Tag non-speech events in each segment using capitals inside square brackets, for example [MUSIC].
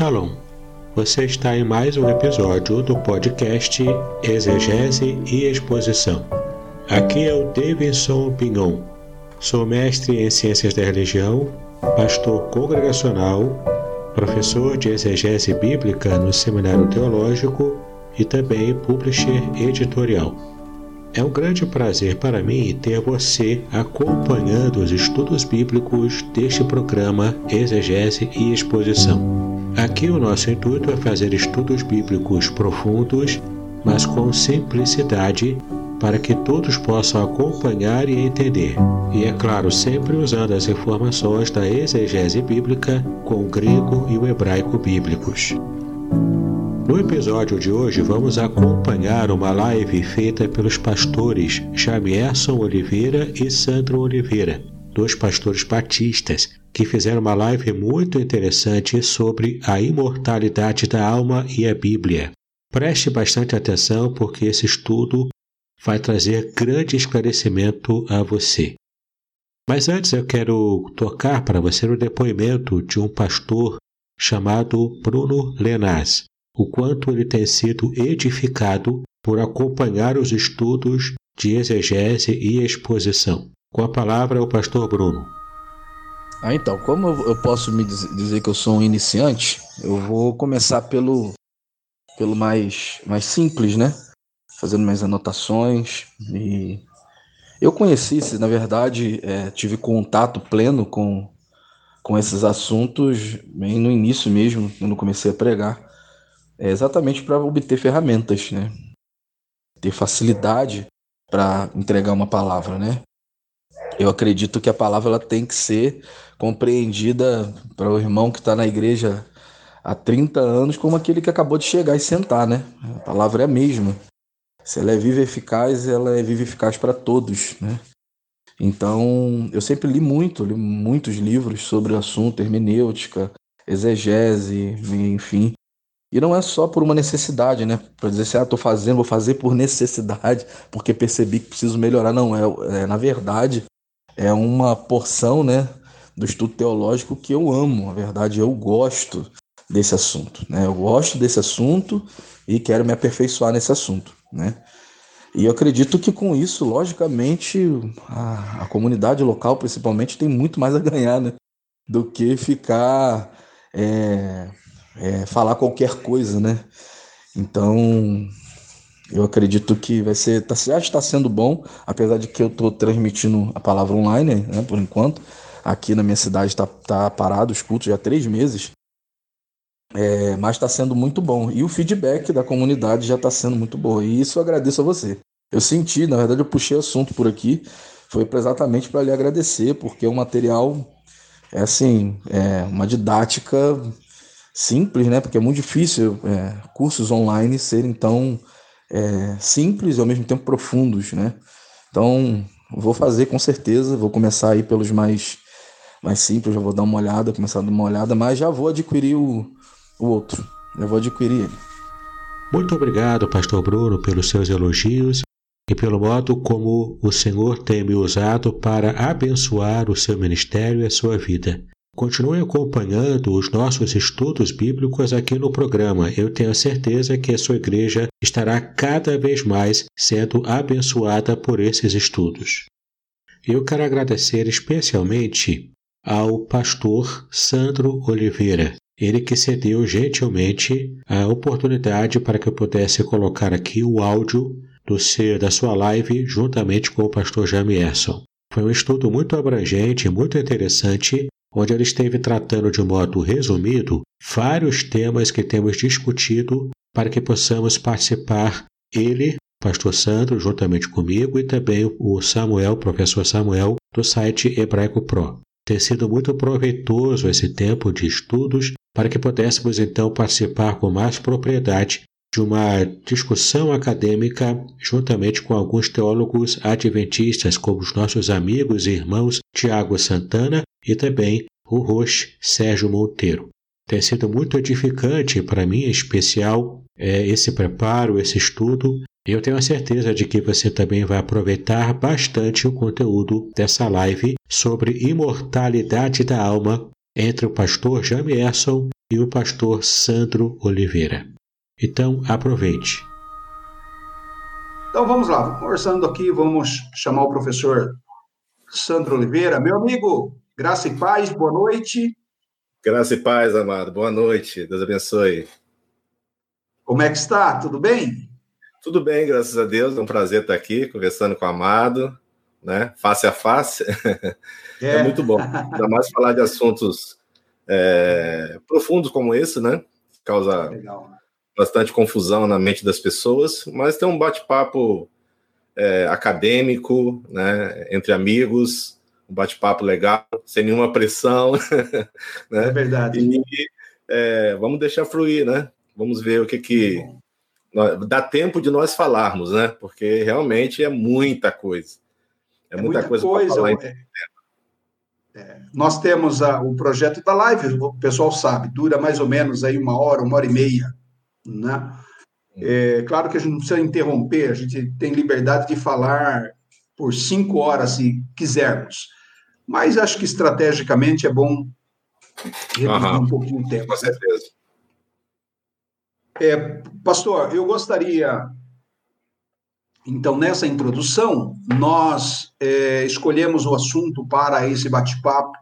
Shalom. Você está em mais um episódio do podcast Exegese e Exposição. Aqui é o Davidson Pignon. Sou mestre em Ciências da Religião, pastor congregacional, professor de exegese bíblica no Seminário Teológico e também publisher editorial. É um grande prazer para mim ter você acompanhando os estudos bíblicos deste programa Exegese e Exposição. Aqui o nosso intuito é fazer estudos bíblicos profundos, mas com simplicidade, para que todos possam acompanhar e entender. E é claro, sempre usando as informações da exegese bíblica com o grego e o hebraico bíblicos. No episódio de hoje, vamos acompanhar uma live feita pelos pastores Jamierson Oliveira e Sandro Oliveira, dois pastores batistas, que fizeram uma live muito interessante sobre a imortalidade da alma e a Bíblia. Preste bastante atenção, porque esse estudo vai trazer grande esclarecimento a você. Mas antes eu quero tocar para você o depoimento de um pastor chamado Bruno Lenaz o quanto ele tem sido edificado por acompanhar os estudos de exegese e exposição. Com a palavra, o pastor Bruno. Ah, então, como eu posso me dizer que eu sou um iniciante, eu vou começar pelo, pelo mais, mais simples, né? Fazendo minhas anotações. E eu conheci, na verdade, é, tive contato pleno com, com esses assuntos bem no início mesmo, quando comecei a pregar é exatamente para obter ferramentas, né? Ter facilidade para entregar uma palavra, né? Eu acredito que a palavra ela tem que ser compreendida para o irmão que está na igreja há 30 anos como aquele que acabou de chegar e sentar, né? A palavra é a mesma. Se ela é viva e eficaz, ela é viva e eficaz para todos, né? Então, eu sempre li muito, li muitos livros sobre o assunto, hermenêutica, exegese, enfim. E não é só por uma necessidade, né? Para dizer assim, ah, tô fazendo, vou fazer por necessidade, porque percebi que preciso melhorar. Não, é, é na verdade, é uma porção, né, do estudo teológico que eu amo. Na verdade, eu gosto desse assunto, né? Eu gosto desse assunto e quero me aperfeiçoar nesse assunto, né? E eu acredito que com isso, logicamente, a, a comunidade local, principalmente, tem muito mais a ganhar, né? Do que ficar é, é, falar qualquer coisa, né? Então, eu acredito que vai ser, tá, já está sendo bom, apesar de que eu estou transmitindo a palavra online, né, por enquanto. Aqui na minha cidade está tá parado os cultos já há três meses, é, mas está sendo muito bom. E o feedback da comunidade já está sendo muito bom. E isso eu agradeço a você. Eu senti, na verdade, eu puxei assunto por aqui, foi exatamente para lhe agradecer, porque o material é assim, é uma didática simples, né? Porque é muito difícil é, cursos online serem tão é, simples e ao mesmo tempo profundos, né? Então, vou fazer com certeza, vou começar aí pelos mais, mais simples, já vou dar uma olhada, começar a dar uma olhada, mas já vou adquirir o, o outro, já vou adquirir ele. Muito obrigado, Pastor Bruno, pelos seus elogios e pelo modo como o Senhor tem me usado para abençoar o seu ministério e a sua vida. Continue acompanhando os nossos estudos bíblicos aqui no programa. Eu tenho certeza que a sua igreja estará cada vez mais sendo abençoada por esses estudos. Eu quero agradecer especialmente ao pastor Sandro Oliveira, ele que cedeu gentilmente a oportunidade para que eu pudesse colocar aqui o áudio do seu, da sua live juntamente com o pastor Jamierson. Foi um estudo muito abrangente, muito interessante onde ele esteve tratando de modo resumido vários temas que temos discutido para que possamos participar, ele, Pastor Sandro, juntamente comigo, e também o Samuel, professor Samuel, do site Hebraico Pro. Tem sido muito proveitoso esse tempo de estudos para que pudéssemos então participar com mais propriedade de uma discussão acadêmica juntamente com alguns teólogos adventistas, como os nossos amigos e irmãos Tiago Santana e também o Roche Sérgio Monteiro. Tem sido muito edificante para mim, em especial, é, esse preparo, esse estudo. Eu tenho a certeza de que você também vai aproveitar bastante o conteúdo dessa live sobre imortalidade da alma entre o pastor Jamierson e o pastor Sandro Oliveira. Então, aproveite. Então vamos lá, conversando aqui, vamos chamar o professor Sandro Oliveira. Meu amigo, graça e paz, boa noite. Graça e paz, amado, boa noite, Deus abençoe. Como é que está? Tudo bem? Tudo bem, graças a Deus, é um prazer estar aqui conversando com o amado, né? Face a face. [LAUGHS] É, é muito bom, ainda mais falar de assuntos é, profundos como esse, né? Causa Legal. bastante confusão na mente das pessoas, mas tem um bate-papo é, acadêmico, né? Entre amigos, um bate-papo legal, sem nenhuma pressão. [LAUGHS] né? É verdade. E é, vamos deixar fluir, né? Vamos ver o que que dá tempo de nós falarmos, né? Porque realmente é muita coisa. É, é muita, muita, coisa, coisa para falar. É, é, nós temos a, o projeto da live, o pessoal sabe, dura mais ou menos aí uma hora, uma hora e meia, né? É, claro que a gente não precisa interromper, a gente tem liberdade de falar por cinco horas se quisermos, mas acho que estrategicamente é bom reduzir um pouquinho o tempo. Com certeza. É, pastor, eu gostaria então, nessa introdução, nós é, escolhemos o assunto para esse bate-papo: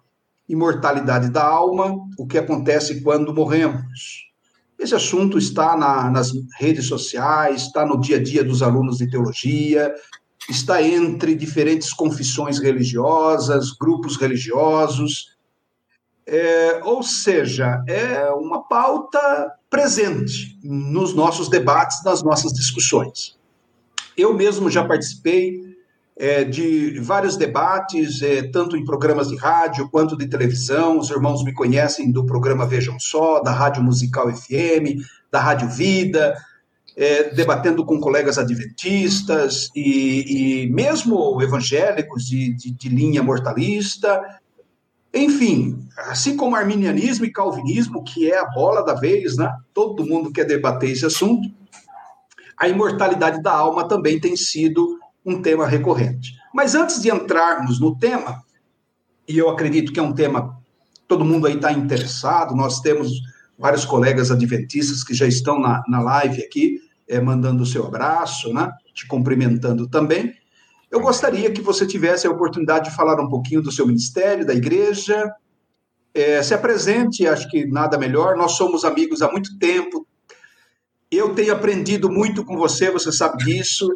imortalidade da alma, o que acontece quando morremos. Esse assunto está na, nas redes sociais, está no dia a dia dos alunos de teologia, está entre diferentes confissões religiosas, grupos religiosos. É, ou seja, é uma pauta presente nos nossos debates, nas nossas discussões. Eu mesmo já participei é, de vários debates, é, tanto em programas de rádio quanto de televisão. Os irmãos me conhecem do programa Vejam Só, da Rádio Musical FM, da Rádio Vida, é, debatendo com colegas adventistas e, e mesmo evangélicos de, de, de, linha mortalista. Enfim, assim como arminianismo e calvinismo, que é a bola da vez, né? todo mundo quer debater esse assunto a imortalidade da alma também tem sido um tema recorrente. Mas antes de entrarmos no tema, e eu acredito que é um tema todo mundo aí está interessado, nós temos vários colegas adventistas que já estão na, na live aqui, é, mandando o seu abraço, né, te cumprimentando também. Eu gostaria que você tivesse a oportunidade de falar um pouquinho do seu ministério, da igreja, é, se apresente, acho que nada melhor. Nós somos amigos há muito tempo, eu tenho aprendido muito com você, você sabe disso.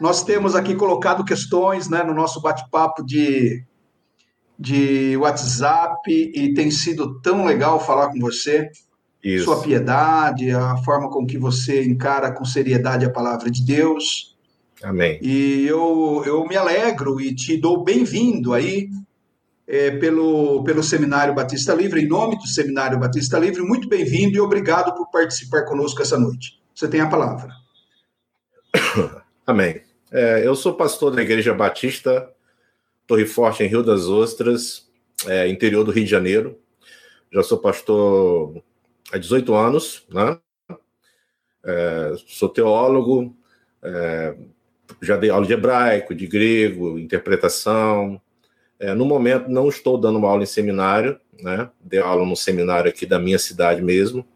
Nós temos aqui colocado questões né, no nosso bate-papo de, de WhatsApp e tem sido tão legal falar com você. Isso. Sua piedade, a forma com que você encara com seriedade a palavra de Deus. Amém. E eu, eu me alegro e te dou bem-vindo aí é, pelo, pelo Seminário Batista Livre, em nome do Seminário Batista Livre, muito bem-vindo e obrigado por participar conosco essa noite. Você tem a palavra. [COUGHS] Amém. É, eu sou pastor da Igreja Batista Torre Forte, em Rio das Ostras, é, interior do Rio de Janeiro. Já sou pastor há 18 anos, né? É, sou teólogo, é, já dei aula de hebraico, de grego, interpretação, é, no momento, não estou dando aula em seminário, né? Dei aula no seminário aqui da minha cidade mesmo,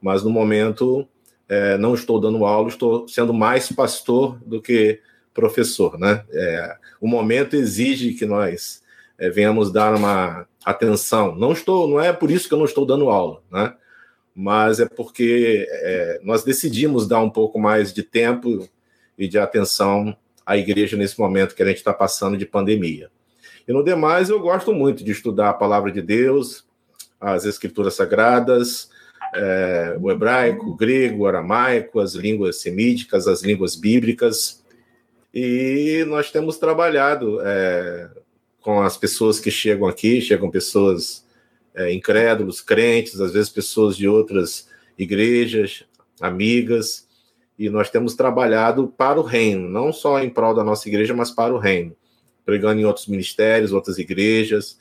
mas no momento é, não estou dando aula, estou sendo mais pastor do que professor, né? É, o momento exige que nós é, venhamos dar uma atenção. Não estou, não é por isso que eu não estou dando aula, né? Mas é porque é, nós decidimos dar um pouco mais de tempo e de atenção à igreja nesse momento que a gente está passando de pandemia. E no demais, eu gosto muito de estudar a palavra de Deus, as escrituras sagradas, é, o hebraico, o grego, o aramaico, as línguas semíticas, as línguas bíblicas. E nós temos trabalhado é, com as pessoas que chegam aqui, chegam pessoas é, incrédulos, crentes, às vezes pessoas de outras igrejas, amigas, e nós temos trabalhado para o reino, não só em prol da nossa igreja, mas para o reino pregando em outros ministérios, outras igrejas,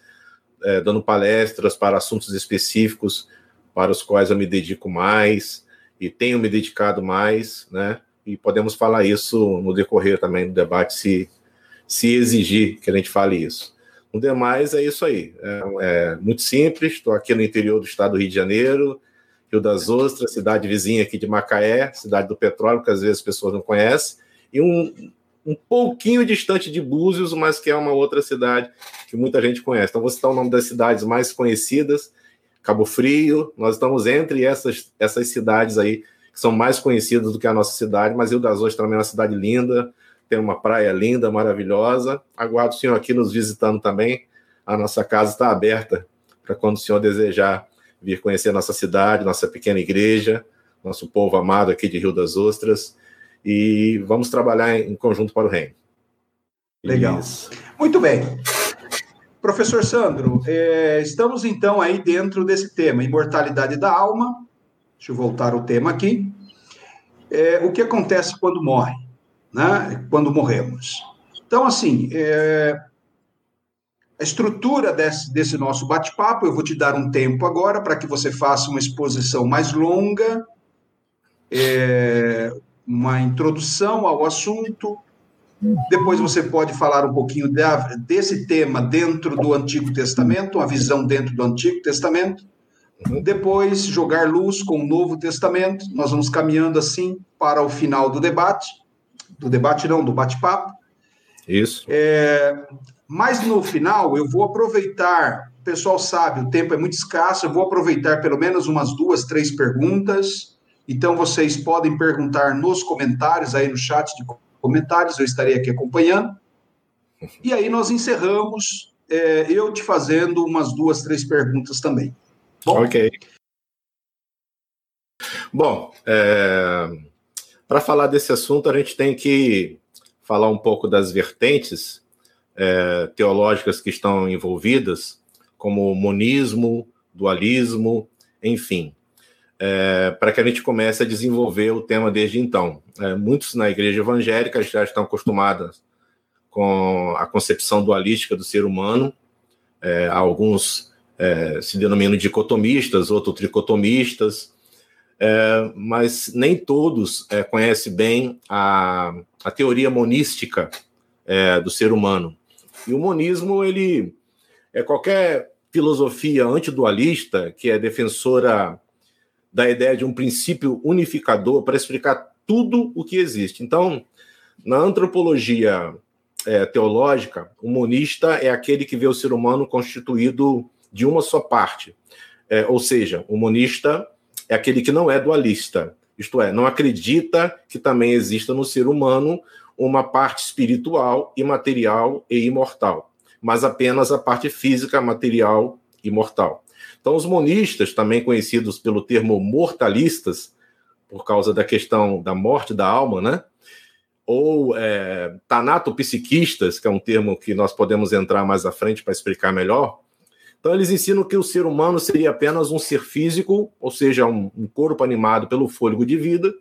é, dando palestras para assuntos específicos para os quais eu me dedico mais e tenho me dedicado mais, né? E podemos falar isso no decorrer também do debate, se, se exigir que a gente fale isso. O demais é isso aí. É, é muito simples. Estou aqui no interior do estado do Rio de Janeiro, Rio das Ostras, cidade vizinha aqui de Macaé, cidade do petróleo, que às vezes as pessoas não conhecem, e um, um pouquinho distante de Búzios, mas que é uma outra cidade que muita gente conhece. Então, vou citar o nome das cidades mais conhecidas: Cabo Frio. Nós estamos entre essas, essas cidades aí que são mais conhecidas do que a nossa cidade, mas Rio das Ostras também é uma cidade linda, tem uma praia linda, maravilhosa. Aguardo o senhor aqui nos visitando também. A nossa casa está aberta para quando o senhor desejar vir conhecer nossa cidade, nossa pequena igreja, nosso povo amado aqui de Rio das Ostras. E vamos trabalhar em conjunto para o reino. Legal. Isso. Muito bem. Professor Sandro, é, estamos então aí dentro desse tema, imortalidade da alma. Deixa eu voltar ao tema aqui. É, o que acontece quando morre? né, quando morremos. Então, assim, é, a estrutura desse, desse nosso bate-papo, eu vou te dar um tempo agora para que você faça uma exposição mais longa, é, uma introdução ao assunto. Depois você pode falar um pouquinho da, desse tema dentro do Antigo Testamento, uma visão dentro do Antigo Testamento. Depois, jogar luz com o Novo Testamento. Nós vamos caminhando assim para o final do debate do debate não, do bate-papo. Isso. É, mas no final eu vou aproveitar, o pessoal sabe, o tempo é muito escasso, eu vou aproveitar pelo menos umas duas, três perguntas. Então vocês podem perguntar nos comentários, aí no chat de comentários, eu estarei aqui acompanhando. E aí nós encerramos, é, eu te fazendo umas duas, três perguntas também. Bom, ok. Bom, é, para falar desse assunto, a gente tem que falar um pouco das vertentes é, teológicas que estão envolvidas, como monismo, dualismo, enfim, é, para que a gente comece a desenvolver o tema desde então. É, muitos na igreja evangélica já estão acostumados com a concepção dualística do ser humano, é, alguns é, se denominam dicotomistas, outros tricotomistas, é, mas nem todos é, conhecem bem a, a teoria monística é, do ser humano. E o monismo, ele é qualquer filosofia antidualista que é defensora da ideia de um princípio unificador para explicar tudo o que existe. Então, na antropologia é, teológica, o monista é aquele que vê o ser humano constituído de uma só parte. É, ou seja, o monista é aquele que não é dualista, isto é, não acredita que também exista no ser humano uma parte espiritual, imaterial e imortal, mas apenas a parte física, material e mortal. Então, os monistas, também conhecidos pelo termo mortalistas, por causa da questão da morte da alma, né? Ou é, tanatopsiquistas, que é um termo que nós podemos entrar mais à frente para explicar melhor, então, eles ensinam que o ser humano seria apenas um ser físico, ou seja, um, um corpo animado pelo fôlego de vida,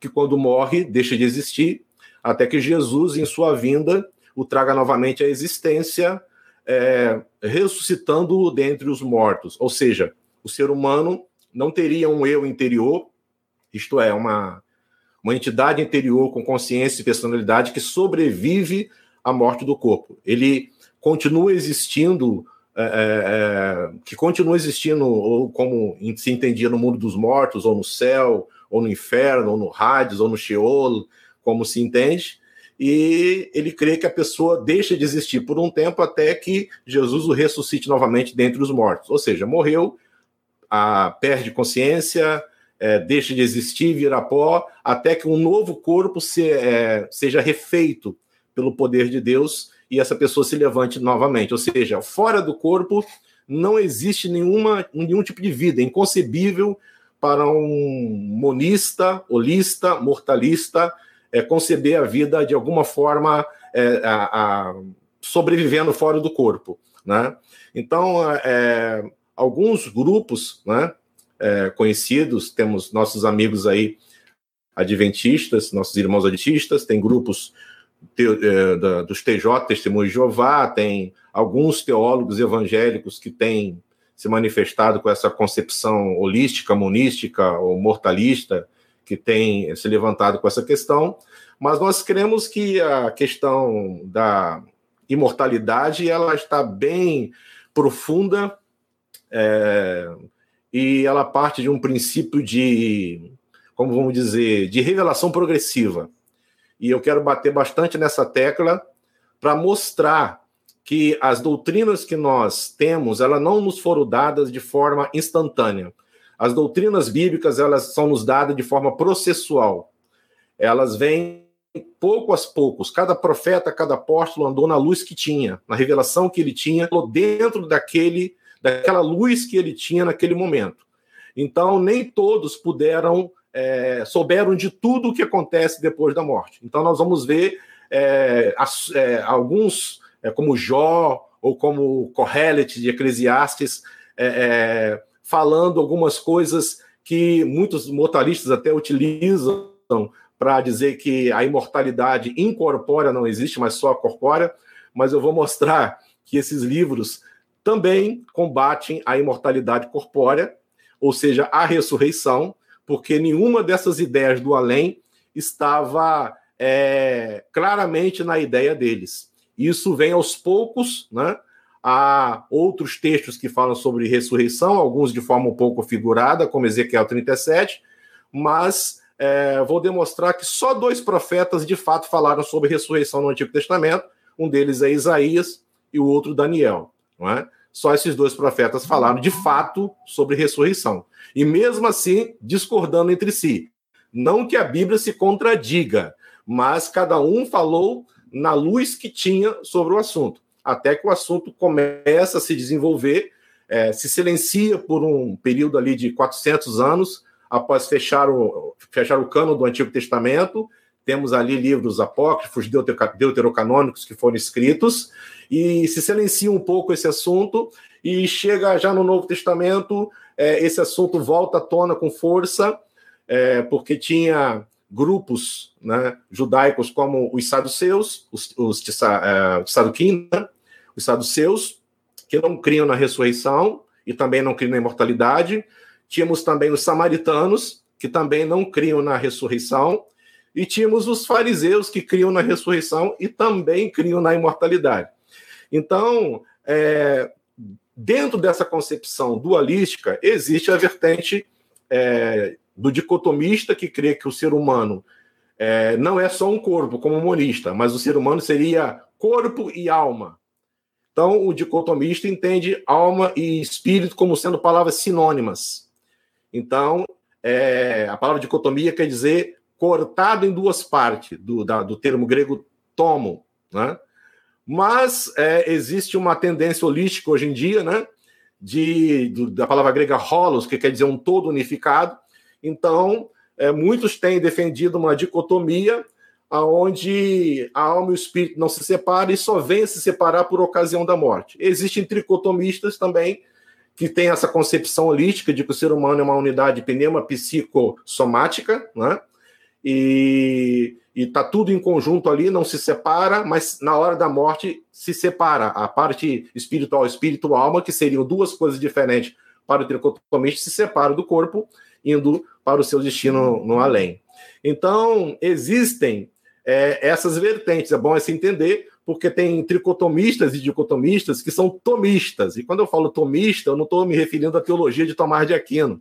que quando morre deixa de existir, até que Jesus, em sua vinda, o traga novamente à existência, é, ressuscitando-o dentre os mortos. Ou seja, o ser humano não teria um eu interior, isto é, uma, uma entidade interior com consciência e personalidade que sobrevive à morte do corpo. Ele continua existindo é, é, é, que continua existindo, ou como se entendia no mundo dos mortos, ou no céu, ou no inferno, ou no Hades, ou no Sheol, como se entende, e ele crê que a pessoa deixa de existir por um tempo até que Jesus o ressuscite novamente dentre os mortos. Ou seja, morreu, a, perde consciência, é, deixa de existir, vira pó, até que um novo corpo se, é, seja refeito pelo poder de Deus e essa pessoa se levante novamente. Ou seja, fora do corpo não existe nenhuma, nenhum tipo de vida, é inconcebível para um monista, holista, mortalista é, conceber a vida de alguma forma é, a, a, sobrevivendo fora do corpo. Né? Então, é, alguns grupos né, é, conhecidos, temos nossos amigos aí adventistas, nossos irmãos adventistas, tem grupos te, é, da, dos TJ, Testemunhos de Jeová, tem alguns teólogos evangélicos que têm se manifestado com essa concepção holística, monística ou mortalista, que tem se levantado com essa questão, mas nós cremos que a questão da imortalidade ela está bem profunda é, e ela parte de um princípio de, como vamos dizer, de revelação progressiva. E eu quero bater bastante nessa tecla para mostrar que as doutrinas que nós temos, elas não nos foram dadas de forma instantânea. As doutrinas bíblicas, elas são nos dadas de forma processual. Elas vêm pouco a poucos. Cada profeta, cada apóstolo andou na luz que tinha, na revelação que ele tinha, dentro daquele, daquela luz que ele tinha naquele momento. Então, nem todos puderam, é, souberam de tudo o que acontece depois da morte. Então, nós vamos ver é, as, é, alguns, é, como Jó ou como Correlet de Eclesiastes, é, é, falando algumas coisas que muitos motoristas até utilizam para dizer que a imortalidade incorpórea não existe, mas só a corpórea, mas eu vou mostrar que esses livros também combatem a imortalidade corpórea, ou seja, a ressurreição, porque nenhuma dessas ideias do além estava é, claramente na ideia deles. Isso vem aos poucos, né? Há outros textos que falam sobre ressurreição, alguns de forma um pouco figurada, como Ezequiel 37, mas é, vou demonstrar que só dois profetas de fato falaram sobre ressurreição no Antigo Testamento. Um deles é Isaías e o outro Daniel. Não é? Só esses dois profetas falaram de fato sobre ressurreição. E mesmo assim, discordando entre si. Não que a Bíblia se contradiga, mas cada um falou na luz que tinha sobre o assunto. Até que o assunto começa a se desenvolver, é, se silencia por um período ali de 400 anos, após fechar o, fechar o cano do Antigo Testamento. Temos ali livros apócrifos, deuterocanônicos que foram escritos, e se silencia um pouco esse assunto, e chega já no Novo Testamento, é, esse assunto volta à tona com força, é, porque tinha grupos né, judaicos como os saduceus, os, os é, saduquim, né, os saduceus, que não criam na ressurreição e também não criam na imortalidade, Tínhamos também os samaritanos, que também não criam na ressurreição, e tínhamos os fariseus, que criam na ressurreição e também criam na imortalidade. Então, é, dentro dessa concepção dualística, existe a vertente é, do dicotomista, que crê que o ser humano é, não é só um corpo, como monista, mas o ser humano seria corpo e alma. Então, o dicotomista entende alma e espírito como sendo palavras sinônimas. Então, é, a palavra dicotomia quer dizer cortado em duas partes, do, da, do termo grego tomo, né? Mas é, existe uma tendência holística hoje em dia, né? De, do, da palavra grega holos, que quer dizer um todo unificado. Então, é, muitos têm defendido uma dicotomia aonde a alma e o espírito não se separam e só vêm se separar por ocasião da morte. Existem tricotomistas também que tem essa concepção holística de que o ser humano é uma unidade pneuma psicossomática, né? E está tudo em conjunto ali, não se separa, mas na hora da morte se separa a parte espiritual, espírito alma, que seriam duas coisas diferentes para o tricotomista, se separa do corpo, indo para o seu destino no além. Então, existem é, essas vertentes, é bom se entender, porque tem tricotomistas e dicotomistas que são tomistas. E quando eu falo tomista, eu não estou me referindo à teologia de Tomás de Aquino.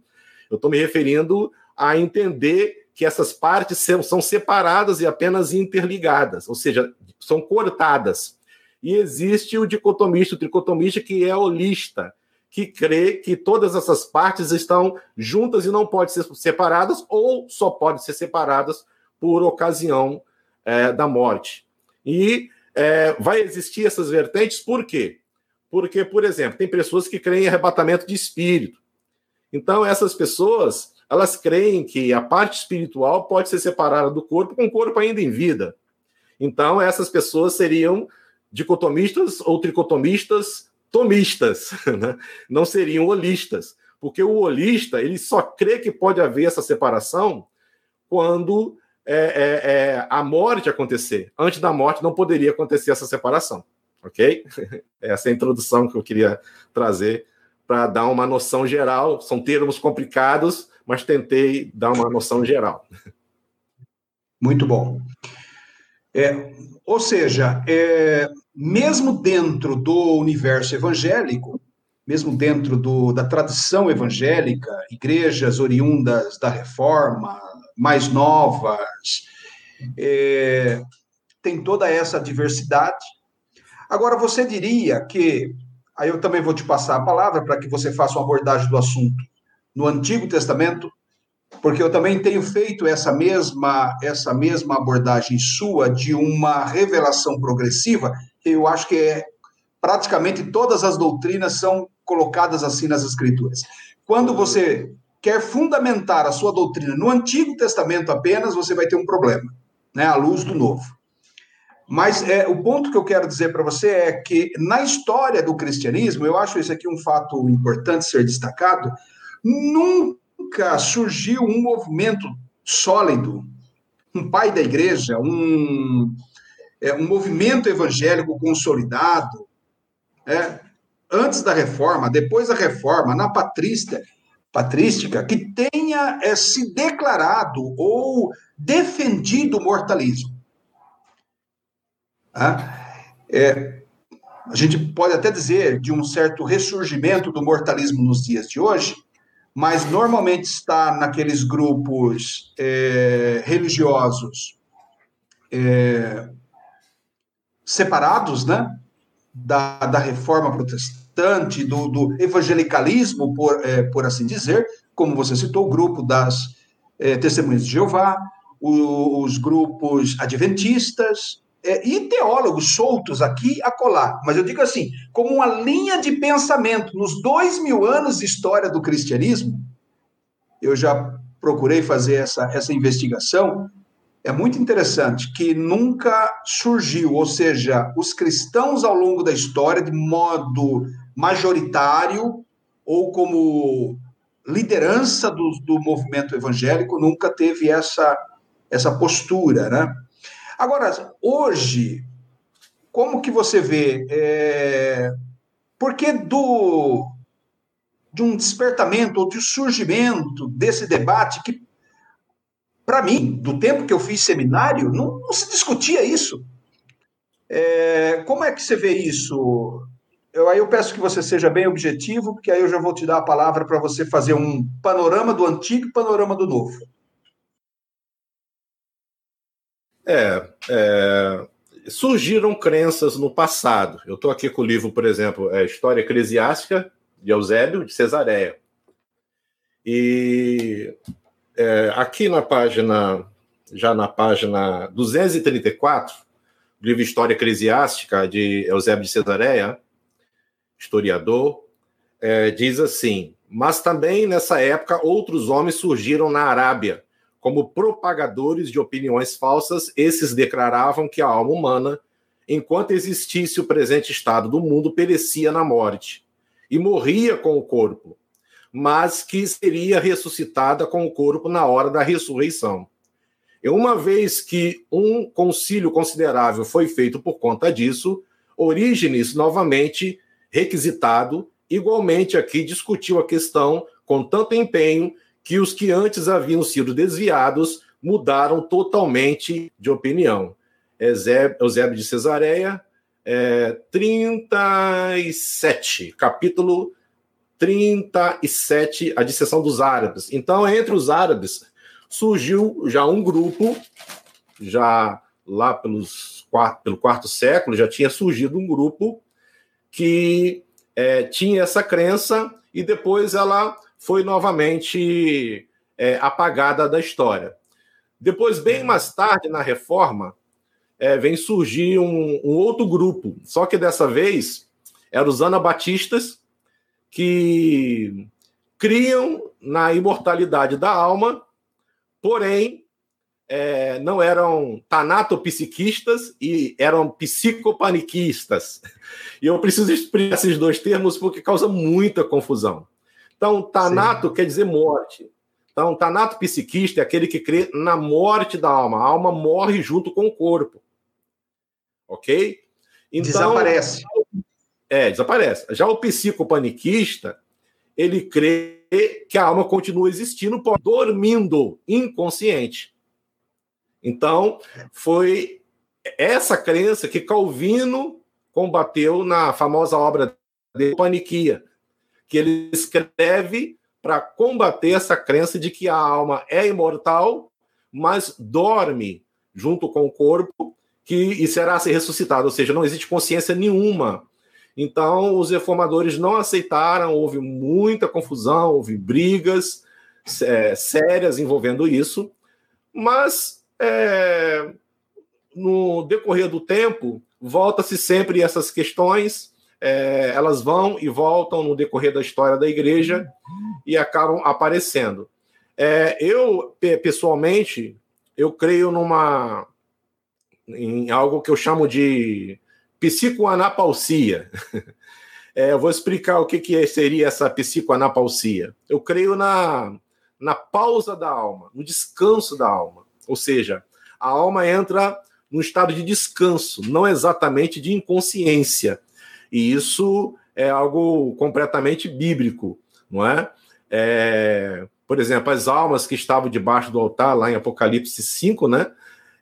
Eu estou me referindo a entender que essas partes são separadas e apenas interligadas, ou seja, são cortadas. E existe o dicotomista, o tricotomista, que é holista, que crê que todas essas partes estão juntas e não podem ser separadas, ou só podem ser separadas por ocasião é, da morte. E é, vai existir essas vertentes, por quê? Porque, por exemplo, tem pessoas que creem em arrebatamento de espírito. Então, essas pessoas, elas creem que a parte espiritual pode ser separada do corpo com o corpo ainda em vida. Então, essas pessoas seriam dicotomistas ou tricotomistas tomistas, [LAUGHS] né? não seriam holistas, porque o holista ele só crê que pode haver essa separação quando é, é, é, a morte acontecer. Antes da morte não poderia acontecer essa separação, ok? [LAUGHS] Essa é a introdução que eu queria trazer para dar uma noção geral. São termos complicados, mas tentei dar uma noção geral. Muito bom. É, ou seja, é, mesmo dentro do universo evangélico, mesmo dentro do, da tradição evangélica, igrejas oriundas da reforma, mais novas, é, tem toda essa diversidade. Agora, você diria que, aí eu também vou te passar a palavra para que você faça uma abordagem do assunto no Antigo Testamento, porque eu também tenho feito essa mesma essa mesma abordagem sua de uma revelação progressiva. Eu acho que é, praticamente todas as doutrinas são colocadas assim nas escrituras. Quando você quer fundamentar a sua doutrina no Antigo Testamento apenas, você vai ter um problema, né, à luz do Novo. Mas é, o ponto que eu quero dizer para você é que na história do cristianismo, eu acho isso aqui um fato importante ser destacado, nunca surgiu um movimento sólido, um pai da igreja, um, é, um movimento evangélico consolidado, é, antes da reforma, depois da reforma, na patrística, patrística que tenha é, se declarado ou defendido o mortalismo. É, a gente pode até dizer de um certo ressurgimento do mortalismo nos dias de hoje, mas normalmente está naqueles grupos é, religiosos separados, né? Da, da reforma protestante, do, do evangelicalismo, por, é, por assim dizer, como você citou, o grupo das é, Testemunhas de Jeová, o, os grupos adventistas, é, e teólogos soltos aqui a colar, mas eu digo assim, como uma linha de pensamento nos dois mil anos de história do cristianismo, eu já procurei fazer essa, essa investigação, é muito interessante que nunca surgiu, ou seja, os cristãos ao longo da história, de modo majoritário ou como liderança do, do movimento evangélico, nunca teve essa, essa postura, né? Agora, hoje, como que você vê? É, porque do de um despertamento ou de surgimento desse debate que, para mim, do tempo que eu fiz seminário, não, não se discutia isso. É, como é que você vê isso? Eu, aí eu peço que você seja bem objetivo, porque aí eu já vou te dar a palavra para você fazer um panorama do antigo e panorama do novo. É, é, surgiram crenças no passado. Eu estou aqui com o livro, por exemplo, é História Eclesiástica, de Eusébio de Cesareia. E é, aqui na página, já na página 234, do livro História Eclesiástica, de Eusébio de Cesareia, historiador, é, diz assim: Mas também nessa época outros homens surgiram na Arábia como propagadores de opiniões falsas, esses declaravam que a alma humana, enquanto existisse o presente estado do mundo, perecia na morte e morria com o corpo, mas que seria ressuscitada com o corpo na hora da ressurreição. E uma vez que um concílio considerável foi feito por conta disso, Orígenes, novamente requisitado, igualmente aqui discutiu a questão com tanto empenho que os que antes haviam sido desviados mudaram totalmente de opinião. Eusébio de Cesareia, é, 37, capítulo 37, a disseção dos árabes. Então, entre os árabes, surgiu já um grupo, já lá pelos pelo quarto século, já tinha surgido um grupo que é, tinha essa crença e depois ela foi novamente é, apagada da história. Depois, bem mais tarde, na reforma, é, vem surgir um, um, outro grupo, só que dessa vez eram os anabatistas que criam na imortalidade da alma, porém é, não eram tanatopsiquistas e eram psicopaniquistas. E eu preciso explicar esses dois termos porque causa muita confusão. Então, tanato Sim. quer dizer morte. Então, tanato psiquista é aquele que crê na morte da alma. A alma morre junto com o corpo. Ok? Então, desaparece. É, desaparece. Já o psicopaniquista, ele crê que a alma continua existindo, dormindo, inconsciente. Então, foi essa crença que Calvino combateu na famosa obra de Paniquia, que ele escreve para combater essa crença de que a alma é imortal, mas dorme junto com o corpo que e será ser ressuscitado, ou seja, não existe consciência nenhuma. Então, os reformadores não aceitaram, houve muita confusão, houve brigas é, sérias envolvendo isso, mas é, no decorrer do tempo, volta-se sempre essas questões, é, elas vão e voltam no decorrer da história da igreja e acabam aparecendo. É, eu, pessoalmente, eu creio numa em algo que eu chamo de psicoanapausia. [LAUGHS] É, eu vou explicar o que, que seria essa psicoanapausia. Eu creio na, na pausa da alma, no descanso da alma. Ou seja, a alma entra num estado de descanso, não exatamente de inconsciência. E isso é algo completamente bíblico, não é? é? Por exemplo, as almas que estavam debaixo do altar, lá em Apocalipse 5, né?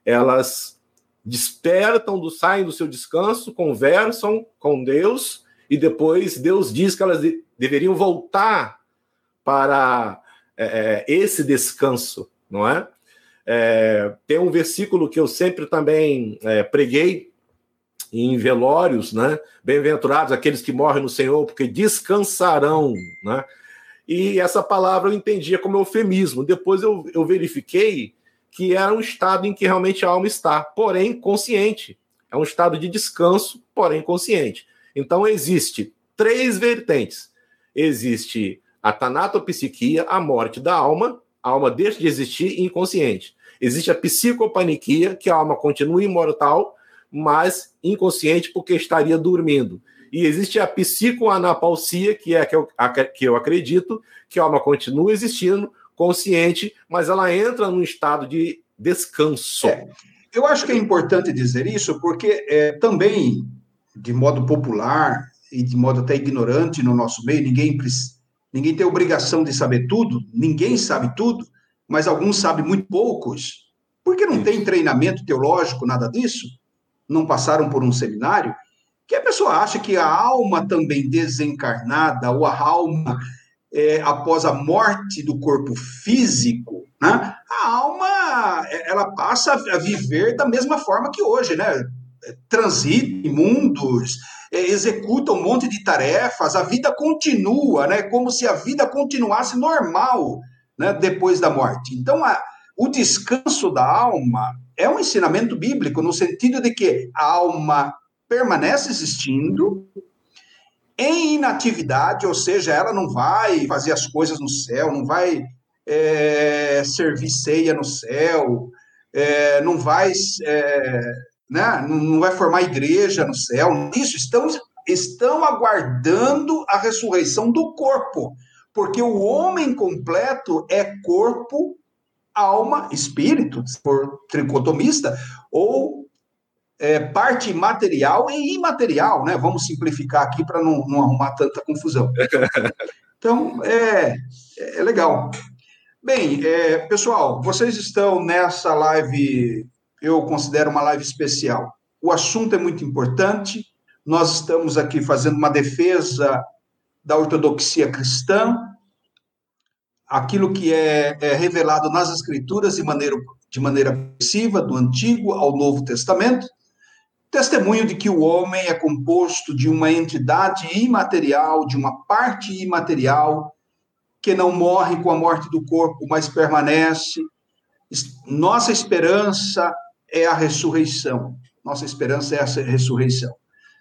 Elas despertam, do, saem do seu descanso, conversam com Deus, e depois Deus diz que elas de, deveriam voltar para é, é esse descanso, não é? É, tem um versículo que eu sempre também é, preguei em velórios, né? Bem-aventurados aqueles que morrem no Senhor, porque descansarão, né? E essa palavra eu entendia como eufemismo. Depois eu, eu verifiquei que era um estado em que realmente a alma está, porém consciente. É um estado de descanso, porém consciente. Então existe três vertentes. Existe a tanatopsiquia, a morte da alma, a alma deixa de existir inconsciente. Existe a psicopaniquia, que a alma continua imortal, mas inconsciente porque estaria dormindo. E existe a psicoanapausia, que é a que eu, a, que eu acredito, que a alma continua existindo, consciente, mas ela entra num estado de descanso. É, eu acho que é importante dizer isso, porque é, também, de modo popular e de modo até ignorante no nosso meio, ninguém, ninguém tem obrigação de saber tudo, ninguém sabe tudo, mas alguns sabem muito poucos, porque não tem treinamento teológico, nada disso, não passaram por um seminário, que a pessoa acha que a alma também desencarnada, ou a alma é, após a morte do corpo físico, né, a alma ela passa a viver da mesma forma que hoje, né? Transita mundos, é, executa um monte de tarefas, a vida continua, né? Como se a vida continuasse normal né, depois da morte. Então, a, o descanso da alma é um ensinamento bíblico, no sentido de que a alma permanece existindo em inatividade, ou seja, ela não vai fazer as coisas no céu, não vai é, servir ceia no céu, é, não vai. É, né, não vai formar igreja no céu. Isso, estão, estão aguardando a ressurreição do corpo porque o homem completo é corpo, alma, espírito, se for tricotomista, ou é, parte material e imaterial, né? Vamos simplificar aqui para não, não, arrumar tanta confusão. [LAUGHS] Então, é, é legal. Bem, é, pessoal, vocês estão nessa live, eu considero uma live especial. O assunto é muito importante. Nós estamos aqui fazendo uma defesa da ortodoxia cristã, aquilo que é, é revelado nas Escrituras de maneira, de maneira passiva, do Antigo ao Novo Testamento, testemunho de que o homem é composto de uma entidade imaterial, de uma parte imaterial, que não morre com a morte do corpo, mas permanece. Nossa esperança é a ressurreição. Nossa esperança é a ressurreição.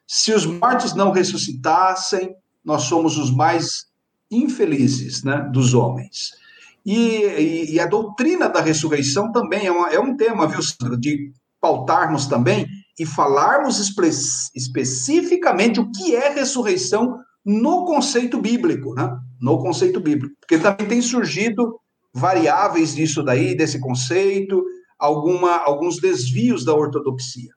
Se os mortos não ressuscitassem, nós somos os mais infelizes né, dos homens. E, e, e, a doutrina da ressurreição também é, uma, é um tema, viu, Sandra, de pautarmos também e falarmos espe especificamente o que é ressurreição no conceito bíblico, né? No conceito bíblico. Porque também tem surgido variáveis disso daí, desse conceito, alguma, alguns desvios da ortodoxia.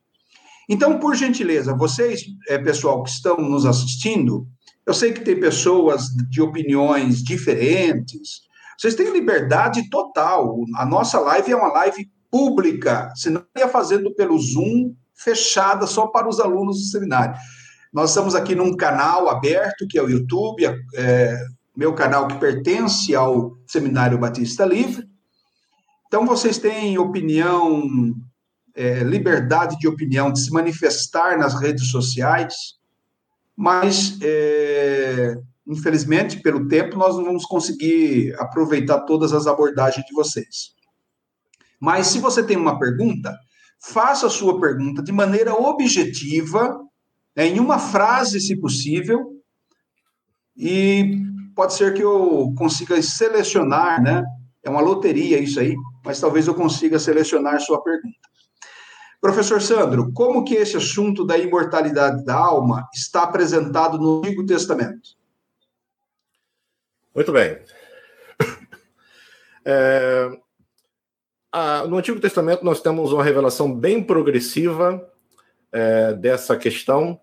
Então, por gentileza, vocês, é, pessoal que estão nos assistindo, eu sei que tem pessoas de opiniões diferentes. Vocês têm liberdade total. A nossa live é uma live pública, senão ia fazendo pelo Zoom fechada só para os alunos do seminário. Nós estamos aqui num canal aberto, que é o YouTube, é, meu canal que pertence ao Seminário Batista Livre. Então, vocês têm opinião, é, liberdade de opinião, de se manifestar nas redes sociais, mas, é, infelizmente, pelo tempo, nós não vamos conseguir aproveitar todas as abordagens de vocês. Mas, se você tem uma pergunta, faça a sua pergunta de maneira objetiva, né, em uma frase, se possível, e pode ser que eu consiga selecionar, né? É uma loteria isso aí, mas talvez eu consiga selecionar sua pergunta. Professor Sandro, como que esse assunto da imortalidade da alma está apresentado no Antigo Testamento? Muito bem. É, a, no Antigo Testamento nós temos uma revelação bem progressiva é, dessa questão.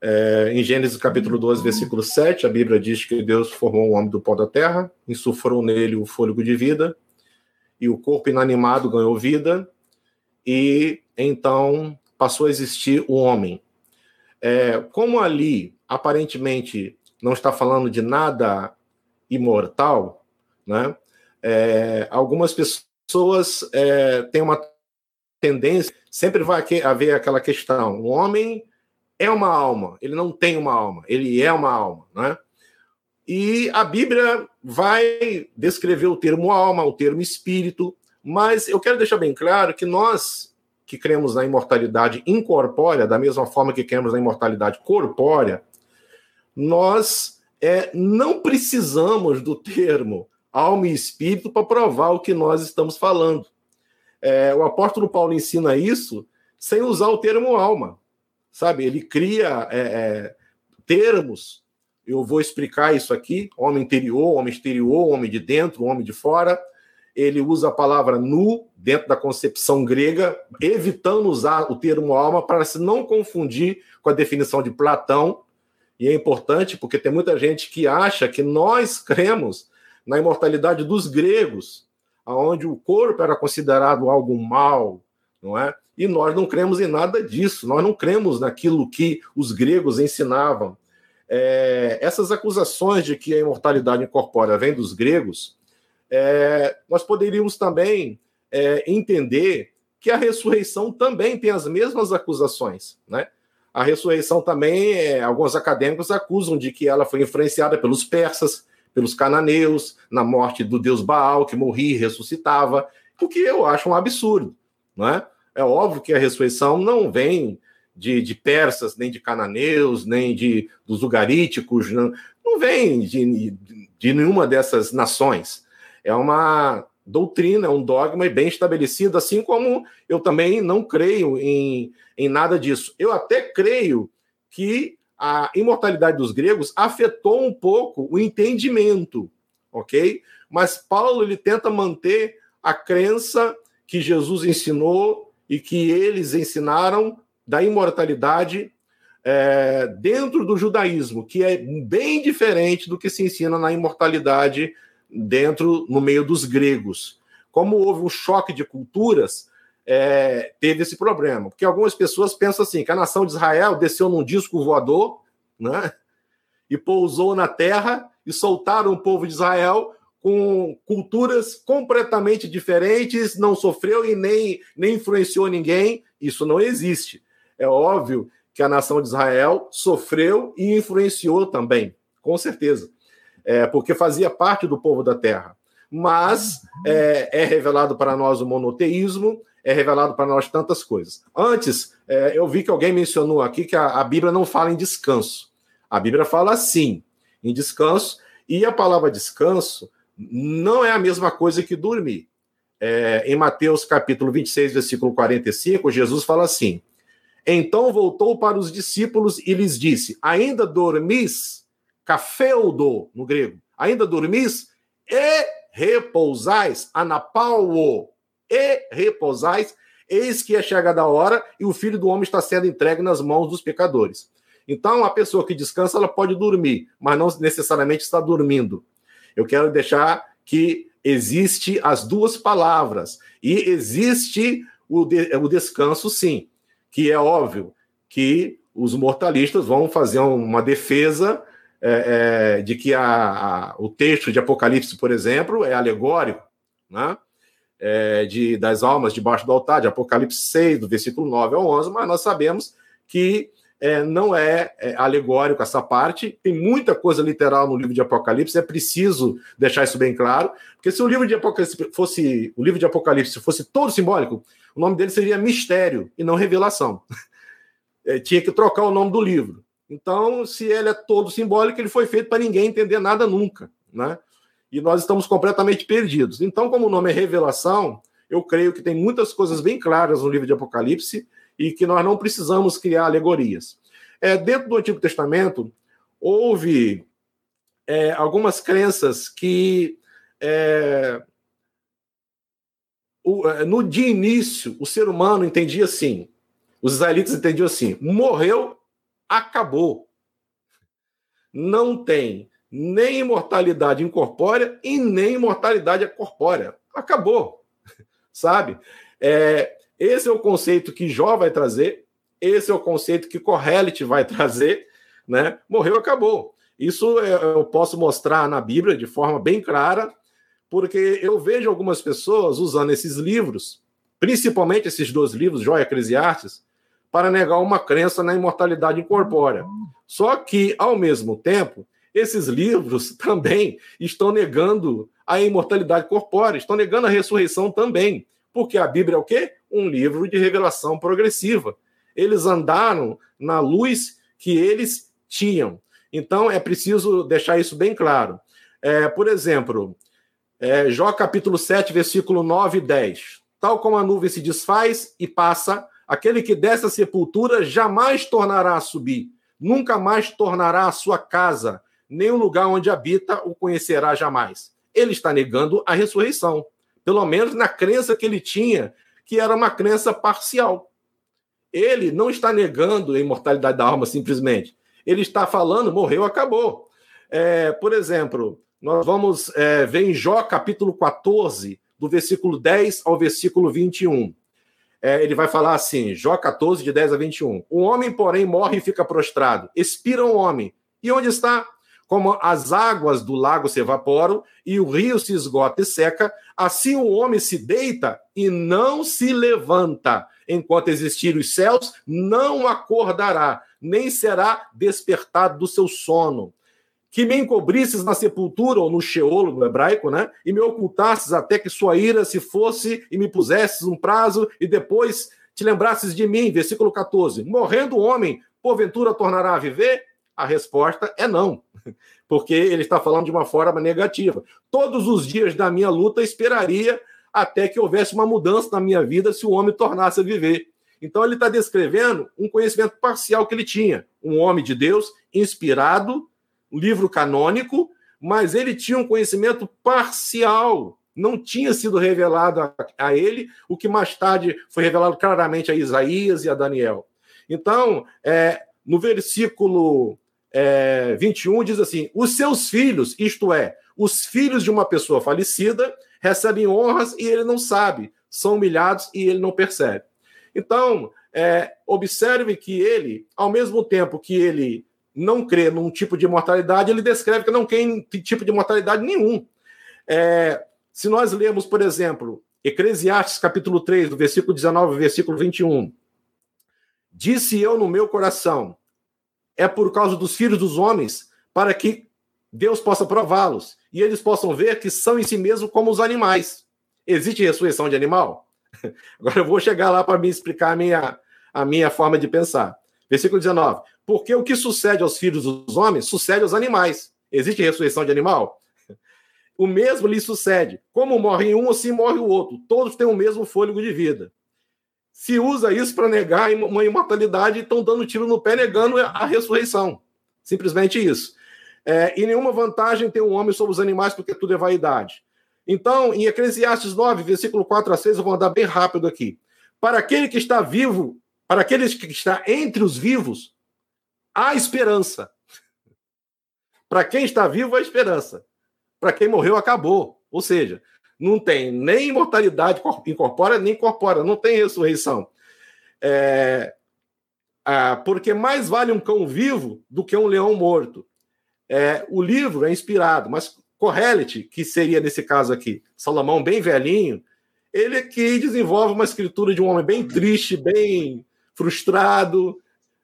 É, em Gênesis capítulo 12, versículo 7, a Bíblia diz que Deus formou o homem do pó da terra, insufrou nele o fôlego de vida, e o corpo inanimado ganhou vida, e então passou a existir o homem. É, como ali, aparentemente, não está falando de nada imortal, né? É, algumas pessoas é, têm uma tendência, sempre vai haver aquela questão: o homem é uma alma, ele não tem uma alma, ele é uma alma, né? E a Bíblia vai descrever o termo alma, o termo espírito, mas eu quero deixar bem claro que nós que cremos na imortalidade incorpórea, da mesma forma que cremos na imortalidade corpórea, nós é, não precisamos do termo alma e espírito para provar o que nós estamos falando. É, o apóstolo Paulo ensina isso sem usar o termo alma sabe? Ele cria é, é, termos. Eu vou explicar isso aqui: homem interior, homem exterior, homem de dentro, homem de fora. Ele usa a palavra nu dentro da concepção grega, evitando usar o termo alma para se não confundir com a definição de Platão. E é importante porque tem muita gente que acha que nós cremos na imortalidade dos gregos, onde o corpo era considerado algo mal, não é? E nós não cremos em nada disso, nós não cremos naquilo que os gregos ensinavam. É, essas acusações de que a imortalidade incorpórea vem dos gregos, é, nós poderíamos também é, entender que a ressurreição também tem as mesmas acusações. Né? A ressurreição também, é, alguns acadêmicos acusam de que ela foi influenciada pelos persas, pelos cananeus, na morte do deus Baal, que morria e ressuscitava, o que eu acho um absurdo. Não é? É óbvio que a ressurreição não vem de, de persas, nem de cananeus, nem de dos ugaríticos, não, não vem de, de nenhuma dessas nações. É uma doutrina, é um dogma bem estabelecido, assim como eu também não creio em, em nada disso. Eu até creio que a imortalidade dos gregos afetou um pouco o entendimento, ok? Mas Paulo ele tenta manter a crença que Jesus ensinou e que eles ensinaram da imortalidade é, dentro do judaísmo, que é bem diferente do que se ensina na imortalidade dentro no meio dos gregos. Como houve um choque de culturas, é, teve esse problema, porque algumas pessoas pensam assim que a nação de Israel desceu num disco voador, né, e pousou na terra e soltaram o povo de Israel com culturas completamente diferentes, não sofreu e nem, nem influenciou ninguém. Isso não existe. É óbvio que a nação de Israel sofreu e influenciou também, com certeza, é, porque fazia parte do povo da terra. Mas é, é revelado para nós o monoteísmo, é revelado para nós tantas coisas. Antes, é, eu vi que alguém mencionou aqui que a, a Bíblia não fala em descanso. A Bíblia fala sim, em descanso, e a palavra descanso não é a mesma coisa que dormir. É, em Mateus capítulo 26, versículo 45, Jesus fala assim: Então voltou para os discípulos e lhes disse: Ainda dormis, cafeudo no grego, ainda dormis e repousais, anapauo, e repousais, eis que é chegada a hora e o filho do homem está sendo entregue nas mãos dos pecadores. Então, a pessoa que descansa, ela pode dormir, mas não necessariamente está dormindo. Eu quero deixar que existe as duas palavras e existe o, de, o descanso, sim, que é óbvio que os mortalistas vão fazer uma defesa é, é, de que a, a, o texto de Apocalipse, por exemplo, é alegórico, né? É, de, das almas debaixo do altar, de Apocalipse 6, do versículo 9 ao 11, mas nós sabemos que é, não é, é, alegórico essa parte, tem muita coisa literal no livro de Apocalipse, é preciso deixar isso bem claro, porque se o livro de Apocalipse fosse o livro de Apocalipse fosse todo simbólico, o nome dele seria mistério e não revelação. É, tinha que trocar o nome do livro. Então, se ele é todo simbólico, ele foi feito para ninguém entender nada nunca, né? E nós estamos completamente perdidos. Então, como o nome é revelação, eu creio que tem muitas coisas bem claras no livro de Apocalipse e que nós não precisamos criar alegorias. É, dentro do Antigo Testamento, houve é, algumas crenças que é, no de início o ser humano entendia assim, os israelitas entendiam assim: morreu, acabou. Não tem nem imortalidade incorpórea e nem imortalidade corpórea. Acabou, [LAUGHS] sabe? É, esse é o conceito que Jó vai trazer, esse é o conceito que Correlit vai [LAUGHS] trazer, né? Morreu, acabou. Isso é, eu posso mostrar na Bíblia de forma bem clara, porque eu vejo algumas pessoas usando esses livros, principalmente esses dois livros, Jó e Eclesiastes, para negar uma crença na imortalidade incorpórea. Só que, ao mesmo tempo, esses livros [LAUGHS] também estão negando a imortalidade corpórea, estão negando a ressurreição também. Porque a Bíblia é o quê? Um livro de revelação progressiva. Eles andaram na luz que eles tinham. Então é preciso deixar isso bem claro. É, por exemplo, é, Jó capítulo 7, versículo 9 e 10. Tal como a nuvem se desfaz e passa, Aquele que dessa sepultura jamais tornará a subir, nunca mais tornará a sua casa, nem o lugar onde habita o conhecerá jamais. Ele está negando a ressurreição, pelo menos na crença que ele tinha, que era uma crença parcial. Ele não está negando a imortalidade da alma simplesmente. Ele está falando, morreu, acabou. É, por exemplo, nós vamos é, ver em Jó capítulo 14, do versículo 10 ao versículo 21 é, ele vai falar assim, Jó 14, de 10 a 21. O homem, porém, morre e fica prostrado. Expira o um homem. E onde está? Como as águas do lago se evaporam e o rio se esgota e seca, assim o homem se deita e não se levanta. Enquanto existirem os céus, não acordará, nem será despertado do seu sono que me encobrisses na sepultura, ou no Sheol, no hebraico, né? E me ocultasses até que sua ira se fosse e me pusesses um prazo e depois te lembrasses de mim. Versículo 14. Morrendo o homem, porventura tornará a viver? A resposta é não, [LAUGHS] porque ele está falando de uma forma negativa. Todos os dias da minha luta esperaria até que houvesse uma mudança na minha vida se o homem tornasse a viver. Então ele está descrevendo um conhecimento parcial que ele tinha. Um homem de Deus, inspirado, livro canônico, mas ele tinha um conhecimento parcial. Não tinha sido revelado a, a, ele o que mais tarde foi revelado claramente a Isaías e a Daniel. Então, é, no versículo é, 21 diz assim: Os seus filhos, isto é, os filhos de uma pessoa falecida, recebem honras e ele não sabe, são humilhados e ele não percebe. Então, é, observe que ele, ao mesmo tempo que ele não crê num tipo de mortalidade, ele descreve que não tem tipo de mortalidade nenhum. É, se nós lermos, por exemplo, Eclesiastes capítulo 3, do versículo 19 ao versículo 21, disse eu no meu coração, é por causa dos filhos dos homens, para que Deus possa prová-los e eles possam ver que são em si mesmos como os animais. Existe ressurreição de animal? [LAUGHS] Agora eu vou chegar lá para me explicar a minha, a minha forma de pensar. Versículo 19. Porque o que sucede aos filhos dos homens sucede aos animais. Existe ressurreição de animal? O mesmo lhe sucede. Como morre um, assim morre o outro. Todos têm o mesmo fôlego de vida. Se usa isso para negar uma imortalidade, estão dando tiro no pé, negando a ressurreição. Simplesmente isso. É, e nenhuma vantagem tem o um homem sobre os animais, porque tudo é vaidade. Então, em Eclesiastes 9, versículo 4 a 6, eu vou andar bem rápido aqui. Para aquele que está vivo para aqueles que estão entre os vivos, há esperança. Para quem está vivo, há esperança. Para quem morreu, acabou. Ou seja, não tem nem imortalidade incorpórea, nem corpórea, não tem ressurreição. É... porque mais vale um cão vivo do que um leão morto. É, o livro é inspirado, mas Correlet, que seria nesse caso aqui, Salomão bem velhinho, ele é que desenvolve uma escritura de um homem bem triste, bem frustrado,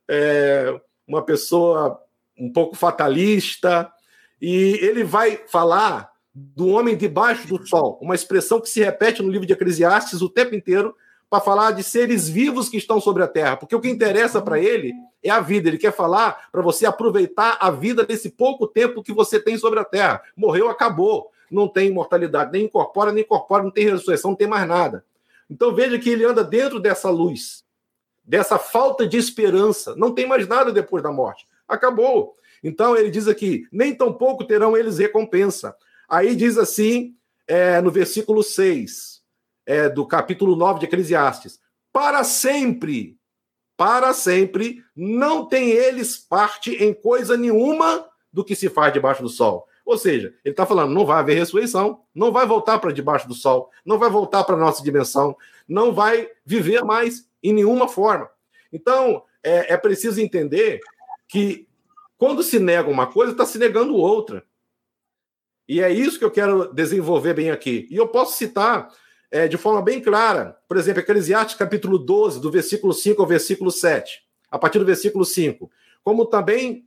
é, uma pessoa um pouco fatalista, e ele vai falar do homem debaixo do sol, uma expressão que se repete no livro de Eclesiastes o tempo inteiro, para falar de seres vivos que estão sobre a terra, porque o que interessa para ele é a vida. Ele quer falar para você aproveitar a vida desse pouco tempo que você tem sobre a terra. Morreu, acabou. Não tem imortalidade, nem incorpora, nem incorpora, não tem ressurreição, não tem mais nada. Então veja que ele anda dentro dessa luz, dessa falta de esperança. Não tem mais nada depois da morte. Acabou. Então ele diz aqui: nem tão pouco terão eles recompensa. Aí diz assim, é, no versículo 6 é, do capítulo 9 de Eclesiastes. Para sempre, para sempre, não tem eles parte em coisa nenhuma do que se faz debaixo do sol. Ou seja, ele está falando, não vai haver ressurreição, não vai voltar para debaixo do sol, não vai voltar para a nossa dimensão, não vai viver mais em nenhuma forma. Então, é, é preciso entender que quando se nega uma coisa, está se negando outra. E é isso que eu quero desenvolver bem aqui. E eu posso citar é, de forma bem clara. Por exemplo, Eclesiastes capítulo 12, do versículo 5 ao versículo 7. A partir do versículo 5. Como também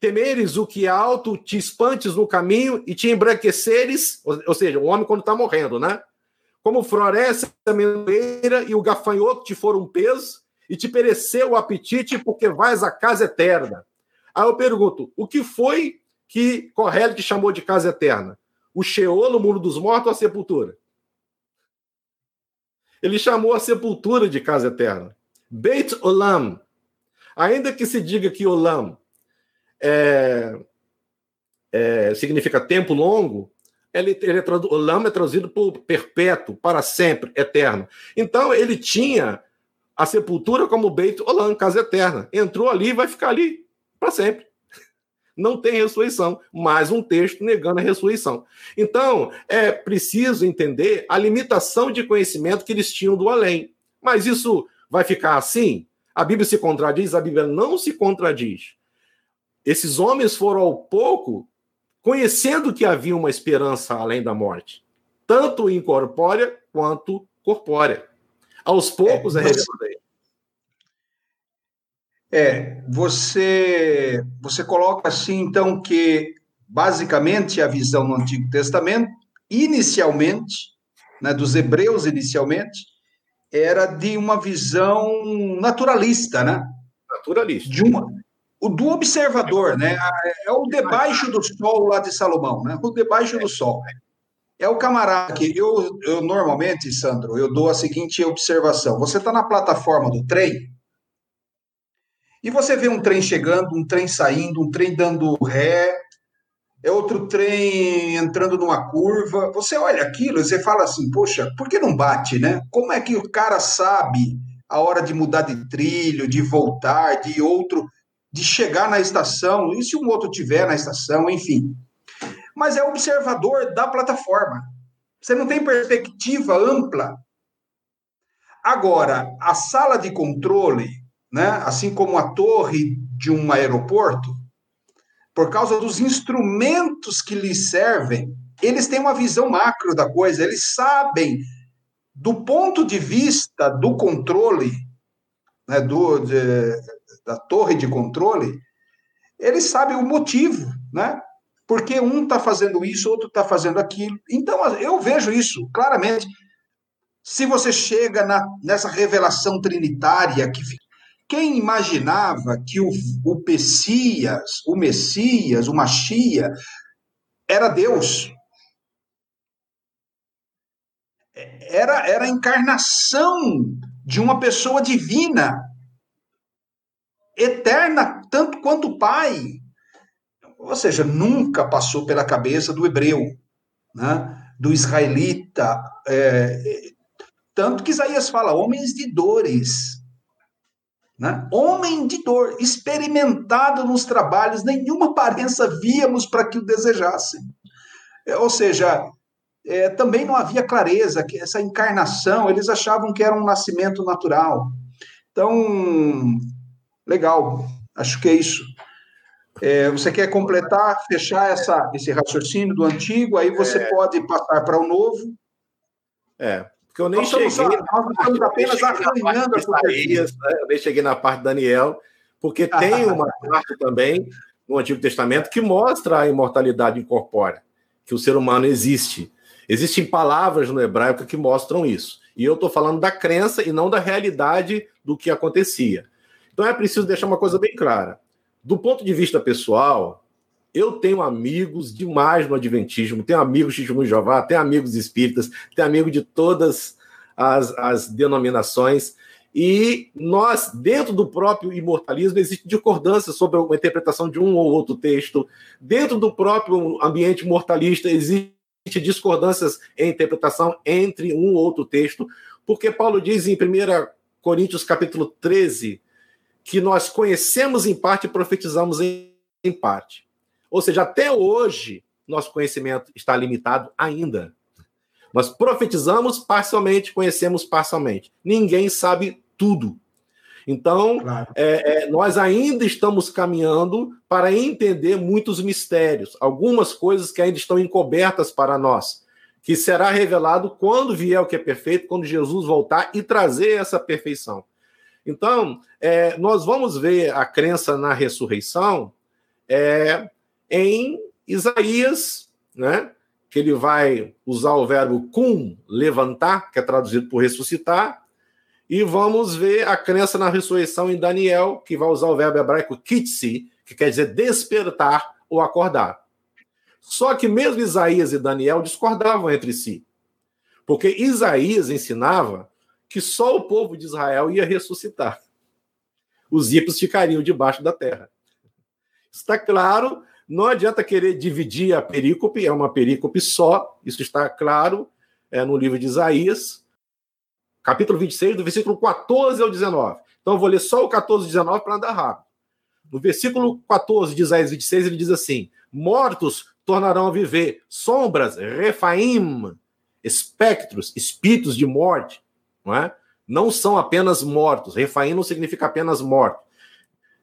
temeres o que é alto, te espantes no caminho e te embranqueceres, ou, ou seja, o homem quando está morrendo, né? Como floresce a amendoeira e o gafanhoto te for um peso, e te pereceu o apetite porque vais à casa eterna. Aí eu pergunto, o que foi que Corrélio te chamou de casa eterna? O Sheol, o mundo dos mortos ou a sepultura? Ele chamou a sepultura de casa eterna. Beit Olam. Ainda que se diga que Olam é, é, significa tempo longo, ele, ele é Olam é traduzido por perpétuo, para sempre, eterno. Então ele tinha a sepultura como Beit Olam, casa eterna. Entrou ali e vai ficar ali para sempre [LAUGHS] não tem ressurreição. Mais um texto negando a ressurreição. Então, é preciso entender a limitação de conhecimento que eles tinham do além. Mas isso vai ficar assim? A Bíblia se contradiz? A Bíblia não se contradiz. Esses homens foram ao pouco conhecendo que havia uma esperança além da morte, tanto incorpórea quanto corpórea. Aos poucos é, é é, você você coloca assim então que basicamente a visão no Antigo Testamento inicialmente, né, dos hebreus inicialmente, era de uma visão naturalista, né? Naturalista. De uma o do observador, né? É o debaixo do sol lá de Salomão, né? O debaixo do sol. É o camarada que eu, eu normalmente, Sandro, eu dou a seguinte observação: você está na plataforma do trem, e você vê um trem chegando, um trem saindo, um trem dando ré, é outro trem entrando numa curva. Você olha aquilo e você fala assim: poxa, por que não bate, né? Como é que o cara sabe a hora de mudar de trilho, de voltar, de outro, de chegar na estação? E se um outro tiver na estação, enfim. Mas é observador da plataforma. Você não tem perspectiva ampla. Agora, a sala de controle né? assim como a torre de um aeroporto, por causa dos instrumentos que lhes servem, eles têm uma visão macro da coisa, eles sabem, do ponto de vista do controle, né, do, de, da torre de controle, eles sabem o motivo, né? Porque um está fazendo isso, outro está fazendo aquilo. Então, eu vejo isso claramente. Se você chega na, nessa revelação trinitária que quem imaginava que o, o Messias, o Messias, o Machia, era Deus? Era, era a encarnação de uma pessoa divina, eterna, tanto quanto o Pai. Ou seja, nunca passou pela cabeça do hebreu, né? do israelita. É, tanto que Isaías fala, homens de dores né? Homem de dor, experimentado nos trabalhos, nenhuma aparência víamos para que o desejassem. É, ou seja, é, também não havia clareza, que essa encarnação, eles achavam que era um nascimento natural. Então, Legal, acho que é isso. É, você quer completar, fechar essa, esse raciocínio do antigo, aí você é... pode passar para o novo. É, porque eu nem nós cheguei. Estamos, nós estamos apenas arranhando a Isaías, né? Eu nem cheguei na parte de Daniel, porque [LAUGHS] tem uma parte também no Antigo Testamento que mostra a imortalidade incorpórea, que o ser humano existe. Existem palavras no hebraico que mostram isso. E eu estou falando da crença e não da realidade do que acontecia. Então é preciso deixar uma coisa bem clara. Do ponto de vista pessoal, eu tenho amigos demais no Adventismo, tenho amigos de Jesus Jeová, tenho amigos espíritas, tenho amigos de todas as, as denominações. E nós, dentro do próprio imortalismo, existe discordância sobre a interpretação de um ou outro texto. Dentro do próprio ambiente mortalista, existe discordâncias em interpretação entre um ou outro texto, porque Paulo diz em 1 Coríntios capítulo 13 que nós conhecemos em parte e profetizamos em, em parte. Ou seja, até hoje, nosso conhecimento está limitado ainda. Nós profetizamos parcialmente, conhecemos parcialmente. Ninguém sabe tudo. Então, claro. é, é, nós ainda estamos caminhando para entender muitos mistérios, algumas coisas que ainda estão encobertas para nós, que será revelado quando vier o que é perfeito, quando Jesus voltar e trazer essa perfeição. Então, é, nós vamos ver a crença na ressurreição é, em Isaías, né? que ele vai usar o verbo cum, levantar, que é traduzido por ressuscitar, e vamos ver a crença na ressurreição em Daniel, que vai usar o verbo hebraico kitsi, que quer dizer despertar ou acordar. Só que mesmo Isaías e Daniel discordavam entre si. Porque Isaías ensinava que só o povo de Israel ia ressuscitar. Os ímpios ficariam debaixo da terra. Está claro, não adianta querer dividir a perícope, é uma perícope só, isso está claro é, no livro de Isaías capítulo 26, do versículo 14 ao 19. Então eu vou ler só o 14 e 19 para andar rápido. No versículo 14 de Isaías 26, ele diz assim: Mortos tornarão a viver, sombras, refaim, espectros, espíritos de morte, não é? Não são apenas mortos. Refaim não significa apenas morto.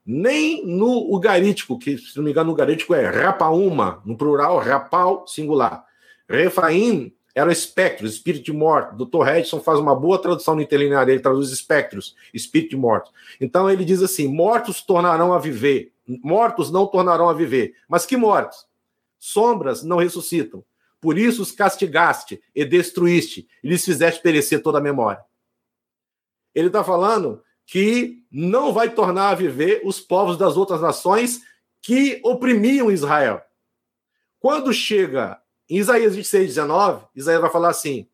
Nem no ugarítico, que se não me engano, no ugarítico é rapauma, no plural, rapal, singular. Refaim eram espectros, espírito de morte. O Dr. Edson faz uma boa tradução no interlinear, ele traduz espectros, espírito de morte. Então ele diz assim: mortos tornarão a viver, mortos não tornarão a viver. Mas que mortos? Sombras não ressuscitam. Por isso os castigaste e destruíste, e lhes fizeste perecer toda a memória. Ele está falando que não vai tornar a viver os povos das outras nações que oprimiam Israel. Quando chega em Isaías 26, 19, Isaías vai falar assim: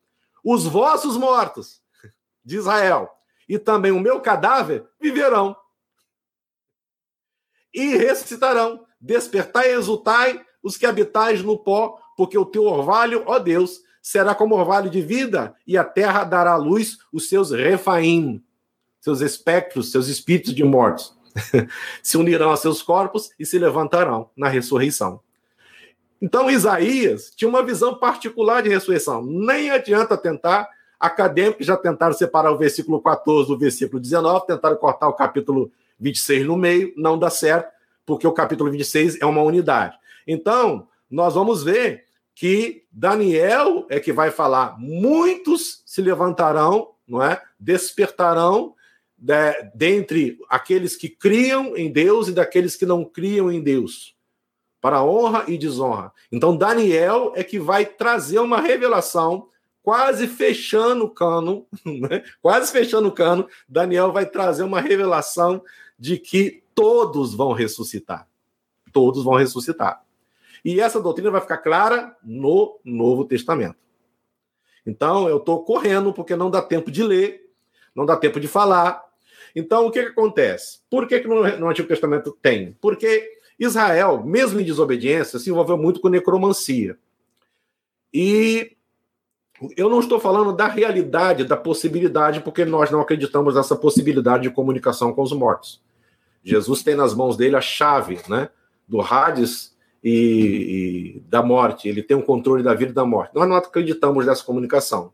os vossos mortos de Israel e também o meu cadáver viverão e ressuscitarão. Despertai e exultai os que habitais no pó, porque o teu orvalho, ó Deus, será como orvalho de vida, e a terra dará à luz os seus refaim, seus espectros, seus espíritos de mortos. [LAUGHS] se unirão a seus corpos e se levantarão na ressurreição. Então, Isaías tinha uma visão particular de ressurreição. Nem adianta tentar, acadêmicos já tentaram separar o versículo 14 do versículo 19, tentaram cortar o capítulo 26 no meio, não dá certo, porque o capítulo 26 é uma unidade. Então, nós vamos ver que Daniel é que vai falar: muitos se levantarão, não é? Despertarão de, dentre aqueles que criam em Deus e daqueles que não criam em Deus para honra e desonra. Então, Daniel é que vai trazer uma revelação, quase fechando o cano, [LAUGHS] né? quase fechando o cano. Daniel vai trazer uma revelação de que todos vão ressuscitar. Todos vão ressuscitar. E essa doutrina vai ficar clara no Novo Testamento. Então, eu estou correndo porque não dá tempo de ler, não dá tempo de falar. Então, o que, que acontece? Por que, que no, no Antigo Testamento tem? Porque Israel, mesmo em desobediência, se envolveu muito com necromancia. E eu não estou falando da realidade, da possibilidade, porque nós não acreditamos nessa possibilidade de comunicação com os mortos. Jesus tem nas mãos dele a chave né, do Hades e, e da morte, ele tem o controle da vida e da morte. Nós não acreditamos nessa comunicação.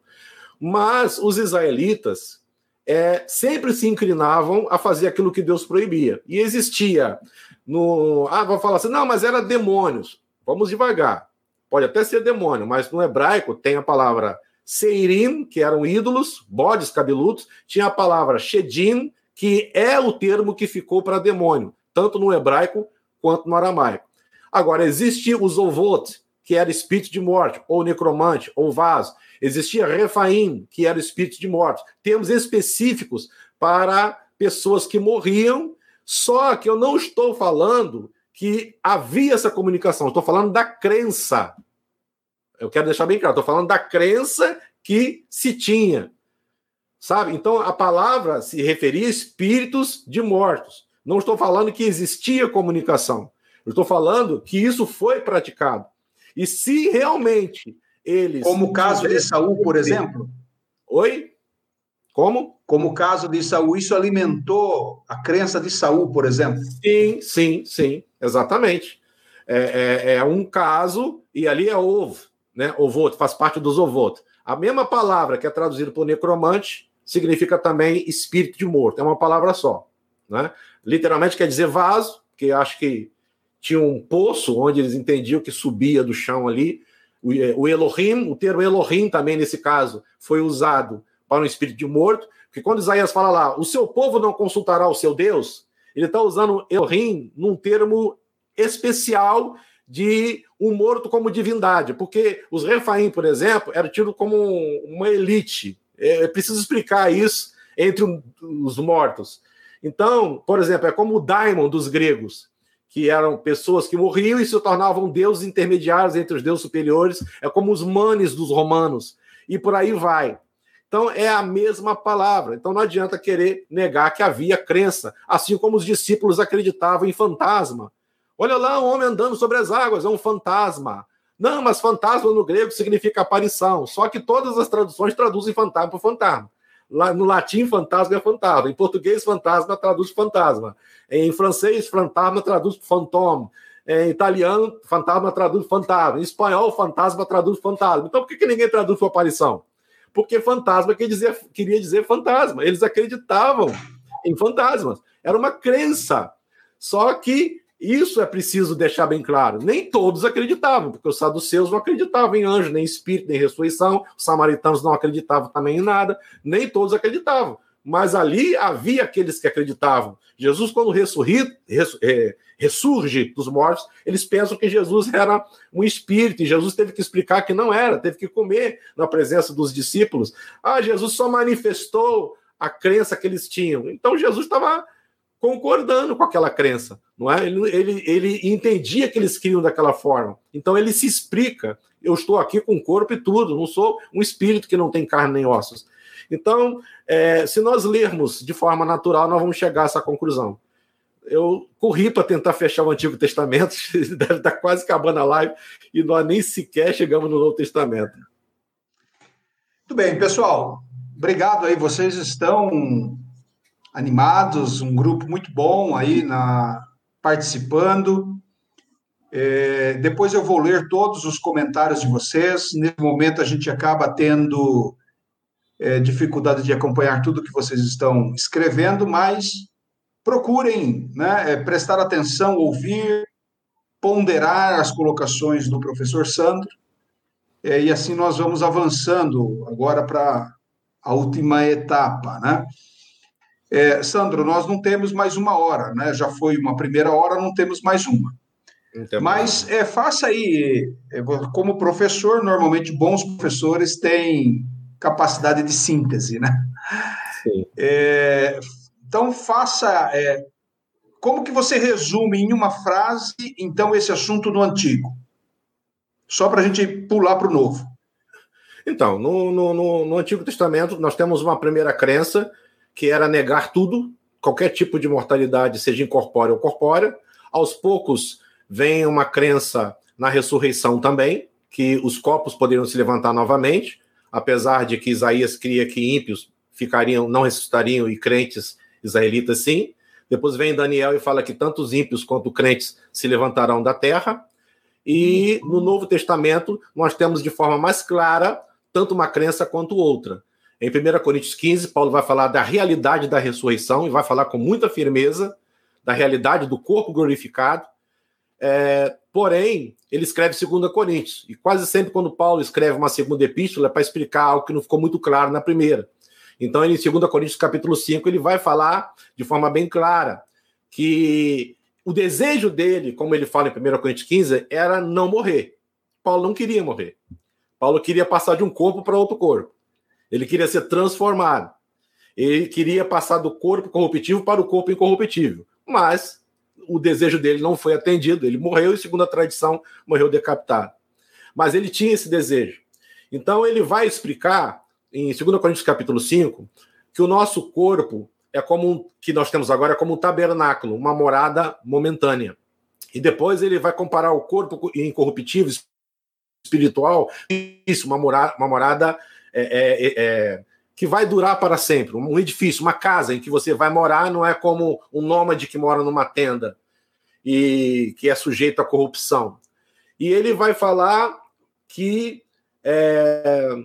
Mas os israelitas, é, sempre se inclinavam a fazer aquilo que Deus proibia. E existia no. Ah, vou falar assim, não, mas era demônios. Vamos devagar. Pode até ser demônio, mas no hebraico tem a palavra Seirim, que eram ídolos, bodes cabeludos, tinha a palavra Shedim, que é o termo que ficou para demônio, tanto no hebraico quanto no aramaico. Agora, existe o Zovot, que era espírito de morte, ou necromante, ou vaso. Existia Refaim, que era espírito de morte. Termos específicos para pessoas que morriam, só que eu não estou falando que havia essa comunicação, estou falando da crença. Eu quero deixar bem claro, estou falando da crença que se tinha. Sabe? Então a palavra se referia a espíritos de mortos. Não estou falando que existia comunicação. Eu estou falando que isso foi praticado. E se realmente eles. Como o caso de Saul, por exemplo? Oi? Como? Como o caso de Saul, isso alimentou a crença de Saul, por exemplo? Sim, sim, sim, exatamente. É, é, é um caso, e ali é ovo, né? Ovoto, faz parte dos ovoto. A mesma palavra que é traduzida por necromante significa também espírito de morto, é uma palavra só. Né? Literalmente quer dizer vaso, que acho que tinha um poço onde eles entendiam que subia do chão ali. O Elohim, o termo Elohim também nesse caso foi usado para um espírito de morto, porque quando Isaías fala lá, o seu povo não consultará o seu Deus, ele está usando Elohim num termo especial de um morto como divindade, porque os Refaim, por exemplo, eram tidos como uma elite. É, é preciso explicar isso entre os mortos. Então, por exemplo, é como o daimon dos gregos que eram pessoas que morriam e se tornavam deuses intermediários entre os deuses superiores, é como os manes dos romanos, e por aí vai. Então é a mesma palavra. Então não adianta querer negar que havia crença, assim como os discípulos acreditavam em fantasma. Olha lá, um homem andando sobre as águas, é um fantasma. Não, mas fantasma no grego significa aparição. Só que todas as traduções traduzem fantasma por fantasma. No latim, fantasma é fantasma. Em português, fantasma traduz fantasma. Em francês, fantasma traduz fantôme. Em italiano, fantasma traduz fantasma. Em espanhol, fantasma traduz fantasma. Então, por que, que ninguém traduz sua aparição? Porque fantasma dizer, queria dizer fantasma. Eles acreditavam em fantasmas. Era uma crença. Só que isso é preciso deixar bem claro. Nem todos acreditavam, porque os saduceus não acreditavam em anjo, nem espírito, nem ressurreição. Os samaritanos não acreditavam também em nada. Nem todos acreditavam. Mas ali havia aqueles que acreditavam. Jesus, quando é, ressurge dos mortos, eles pensam que Jesus era um espírito, e Jesus teve que explicar que não era, teve que comer na presença dos discípulos. Ah, Jesus só manifestou a crença que eles tinham. Então Jesus estava concordando com aquela crença, não é? Ele, ele, ele entendia que eles criam daquela forma. Então ele se explica. Eu estou aqui com corpo e tudo, não sou um espírito que não tem carne nem ossos. Então, é, se nós lermos de forma natural, nós vamos chegar a essa conclusão. Eu corri para tentar fechar o Antigo Testamento, [LAUGHS] deve estar quase acabando a live, e nós nem sequer chegamos no Novo Testamento. Muito bem, pessoal. Obrigado aí. Vocês estão animados, um grupo muito bom aí na participando. É, depois eu vou ler todos os comentários de vocês. Nesse momento a gente acaba tendo é, dificuldade de acompanhar tudo que vocês estão escrevendo, mas procurem né, é, prestar atenção, ouvir, ponderar as colocações do professor Sandro, é, e assim nós vamos avançando agora para a última etapa, né? É, Sandro, nós não temos mais uma hora, né? Já foi uma primeira hora, não temos mais uma. Então, Mas é, faça aí, é, como professor, normalmente bons professores têm capacidade de síntese, né? É, então faça, é, como que você resume em uma frase, então, esse assunto no antigo? Só para a gente pular para o novo. Então, no, no, no Antigo Testamento, nós temos uma primeira crença que era negar tudo, qualquer tipo de mortalidade, seja incorpórea ou corpórea. Aos poucos vem uma crença na ressurreição também, que os corpos poderiam se levantar novamente, apesar de que Isaías cria que ímpios ficariam, não ressuscitariam e crentes israelitas sim. Depois vem Daniel e fala que tanto os ímpios quanto crentes se levantarão da terra. E no Novo Testamento nós temos de forma mais clara tanto uma crença quanto outra. Em 1 Coríntios 15, Paulo vai falar da realidade da ressurreição e vai falar com muita firmeza da realidade do corpo glorificado. É, porém, ele escreve 2 Coríntios. E quase sempre, quando Paulo escreve uma segunda epístola, é para explicar algo que não ficou muito claro na primeira. Então, ele, em 2 Coríntios, capítulo 5, ele vai falar de forma bem clara que o desejo dele, como ele fala em 1 Coríntios 15, era não morrer. Paulo não queria morrer. Paulo queria passar de um corpo para outro corpo. Ele queria ser transformado. Ele queria passar do corpo corruptível para o corpo incorruptível. Mas o desejo dele não foi atendido. Ele morreu e, segundo a tradição, morreu decapitado. Mas ele tinha esse desejo. Então ele vai explicar em 2 Coríntios capítulo 5 que o nosso corpo é como que nós temos agora é como um tabernáculo, uma morada momentânea. E depois ele vai comparar o corpo incorruptível espiritual, isso, uma morada, uma morada é, é, é, é, que vai durar para sempre. Um edifício, uma casa em que você vai morar, não é como um nômade que mora numa tenda e que é sujeito à corrupção. E ele vai falar que é,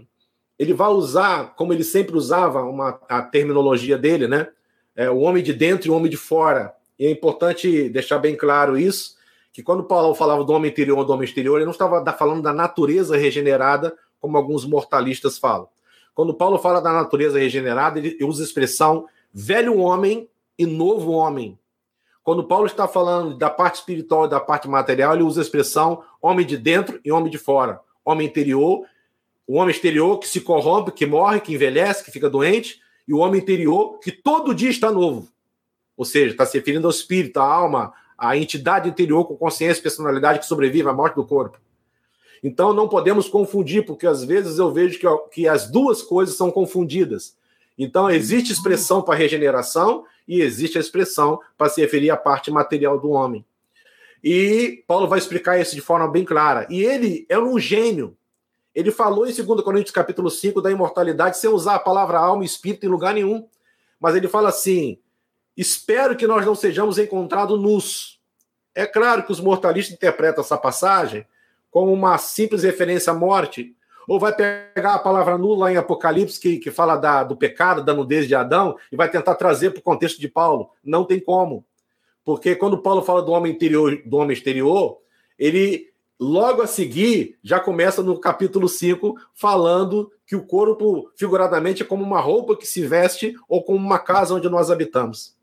ele vai usar, como ele sempre usava, uma, a terminologia dele, né? É, o homem de dentro e o homem de fora. E é importante deixar bem claro isso, que quando Paulo falava do homem interior ou do homem exterior, ele não estava falando da natureza regenerada como alguns mortalistas falam. Quando Paulo fala da natureza regenerada, ele usa a expressão velho homem e novo homem. Quando Paulo está falando da parte espiritual e da parte material, ele usa a expressão homem de dentro e homem de fora. Homem interior, o homem exterior que se corrompe, que morre, que envelhece, que fica doente, e o homem interior que todo dia está novo. Ou seja, está se referindo ao espírito, à alma, à entidade interior com consciência e personalidade que sobrevive à morte do corpo. Então não podemos confundir, porque às vezes eu vejo que, que as duas coisas são confundidas. Então existe expressão para regeneração e existe a expressão para se referir à parte material do homem. E Paulo vai explicar isso de forma bem clara. E ele é um gênio. Ele falou em 2 Coríntios capítulo 5 da imortalidade sem usar a palavra alma e espírito em lugar nenhum. Mas ele fala assim: espero que nós não sejamos encontrados nus. É claro que os mortalistas interpretam essa passagem como uma simples referência à morte, ou vai pegar a palavra nula em Apocalipse, que, que fala da, do pecado, da nudez de Adão, e vai tentar trazer para o contexto de Paulo. Não tem como. Porque quando Paulo fala do homem interior, do homem exterior, ele logo a seguir já começa no capítulo 5 falando que o corpo, figuradamente, é como uma roupa que se veste ou como uma casa onde nós habitamos.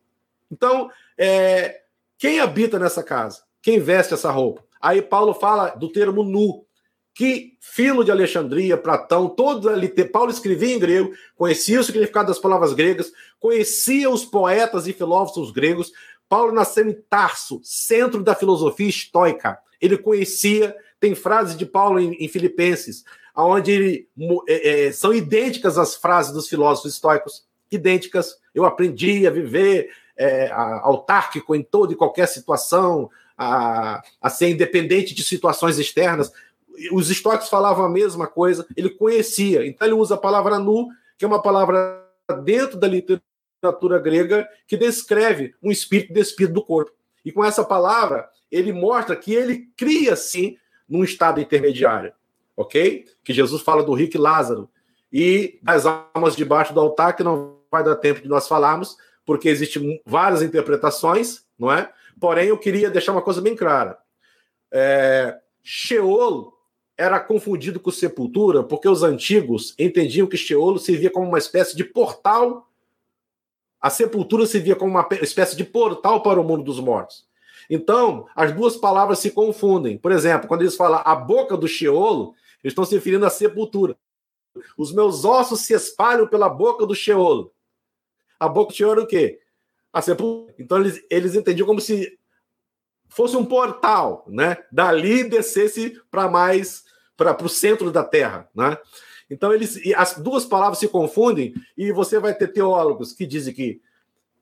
Então, é, quem habita nessa casa? Quem veste essa roupa? Aí Paulo fala do termo nu, que Filo de Alexandria, Platão, todos ali, Paulo escrevia em grego, conhecia o significado das palavras gregas, conhecia os poetas e filósofos gregos. Paulo nasceu em Tarso, centro da filosofia estoica. Ele conhecia, tem frases de Paulo em, em Filipenses, onde ele, é, é, são idênticas às frases dos filósofos estoicos, idênticas. Eu aprendi a viver é, autárquico em toda e qualquer situação, a, a ser independente de situações externas. Os estoques falavam a mesma coisa, ele conhecia. Então ele usa a palavra nu, que é uma palavra dentro da literatura grega que descreve um espírito despido do corpo. E com essa palavra, ele mostra que ele cria, sim, num estado intermediário. Ok? Que Jesus fala do rico Lázaro. E das almas debaixo do altar, que não vai dar tempo de nós falarmos, porque existem várias interpretações, não é? Porém, eu queria deixar uma coisa bem clara. É, Sheol era confundido com sepultura porque os antigos entendiam que Sheol servia como uma espécie de portal. A sepultura servia como uma espécie de portal para o mundo dos mortos. Então, as duas palavras se confundem. Por exemplo, quando eles falam a boca do Sheol, eles estão se referindo à sepultura. Os meus ossos se espalham pela boca do Sheol. A boca do Sheol era o quê? A sepultura. Então eles, eles entendiam como se fosse um portal, né? Dali descesse para mais para o centro da Terra, né? Então eles as duas palavras se confundem e você vai ter teólogos que dizem que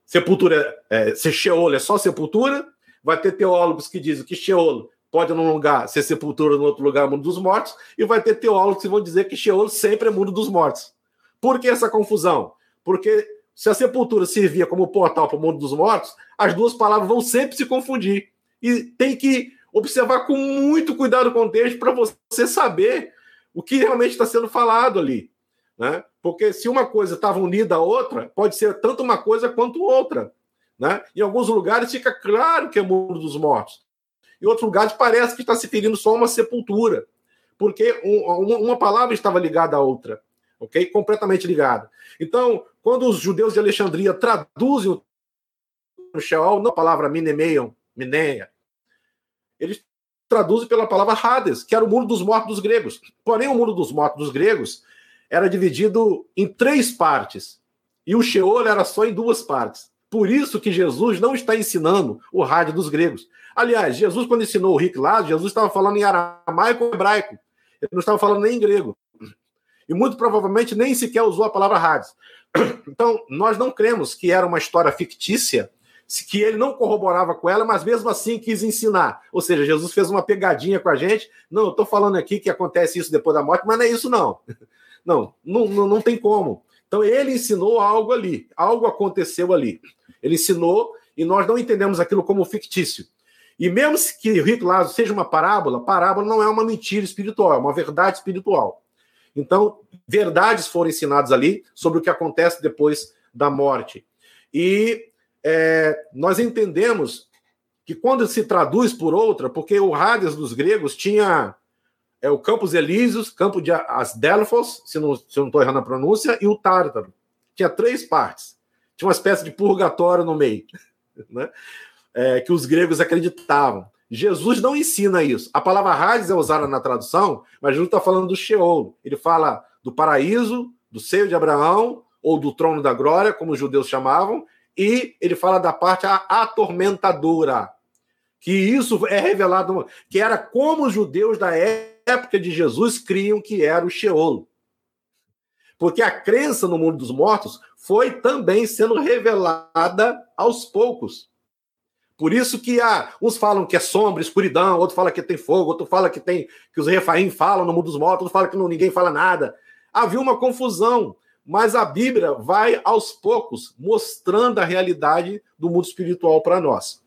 sepultura é, ser Sheol é só sepultura, vai ter teólogos que dizem que Sheol pode num lugar ser sepultura, no outro lugar mundo dos mortos, e vai ter teólogos que vão dizer que Sheol sempre é mundo dos mortos. Por que essa confusão? Porque se a sepultura servia como portal para o mundo dos mortos, as duas palavras vão sempre se confundir. E tem que observar com muito cuidado o contexto para você saber o que realmente está sendo falado ali. Né? Porque se uma coisa estava unida à outra, pode ser tanto uma coisa quanto outra. Né? Em alguns lugares fica claro que é o mundo dos mortos. Em outros lugares parece que está se ferindo só uma sepultura. Porque um, uma palavra estava ligada à outra. Ok? Completamente ligada. Então, quando os judeus de Alexandria traduzem o Sheol, não a palavra minemeion, mineia, eles traduzem pela palavra Hades, que era o mundo dos mortos dos gregos. Porém, o mundo dos mortos dos gregos era dividido em três partes. E o Sheol era só em duas partes. Por isso que Jesus não está ensinando o rádio dos gregos. Aliás, Jesus, quando ensinou o Rick lá, Jesus estava falando em aramaico ou hebraico. Ele não estava falando nem em grego. E muito provavelmente nem sequer usou a palavra Hades. [CLEARS THROAT] Então, nós não cremos que era uma história fictícia, que ele não corroborava com ela, mas mesmo assim quis ensinar. Ou seja, Jesus fez uma pegadinha com a gente. Não, eu estou falando aqui que acontece isso depois da morte, mas não é isso, [LAUGHS] não. Não, não, não tem como. Então, ele ensinou algo ali, algo aconteceu ali. Ele ensinou e nós não entendemos aquilo como fictício. E mesmo que o Rico Lázaro seja uma parábola, parábola não é uma mentira espiritual, é uma verdade espiritual. Então, verdades foram ensinadas ali sobre o que acontece depois da morte. E é, nós entendemos que quando se traduz por outra, porque o Hades dos gregos tinha é, o Campos Elíseos, Campo de Asdelphos, se não estou errando a pronúncia, e o Tártaro. Tinha três partes. Tinha uma espécie de purgatório no meio, [LAUGHS] né? É, que os gregos acreditavam. Jesus não ensina isso. A palavra Hades é usada na tradução, mas Jesus está falando do Sheol. Ele fala do paraíso, do seio de Abraão, ou do trono da glória, como os judeus chamavam, e ele fala da parte atormentadora, que isso é revelado, que era como os judeus da época de Jesus criam que era o Sheol. Porque a crença no mundo dos mortos foi também sendo revelada aos poucos. Por isso que há, uns falam que é sombra, escuridão, outro fala que tem fogo, outro fala que tem que os refaim falam no mundo dos mortos, outro fala que não, ninguém fala nada. Havia uma confusão, mas a Bíblia vai aos poucos mostrando a realidade do mundo espiritual para nós.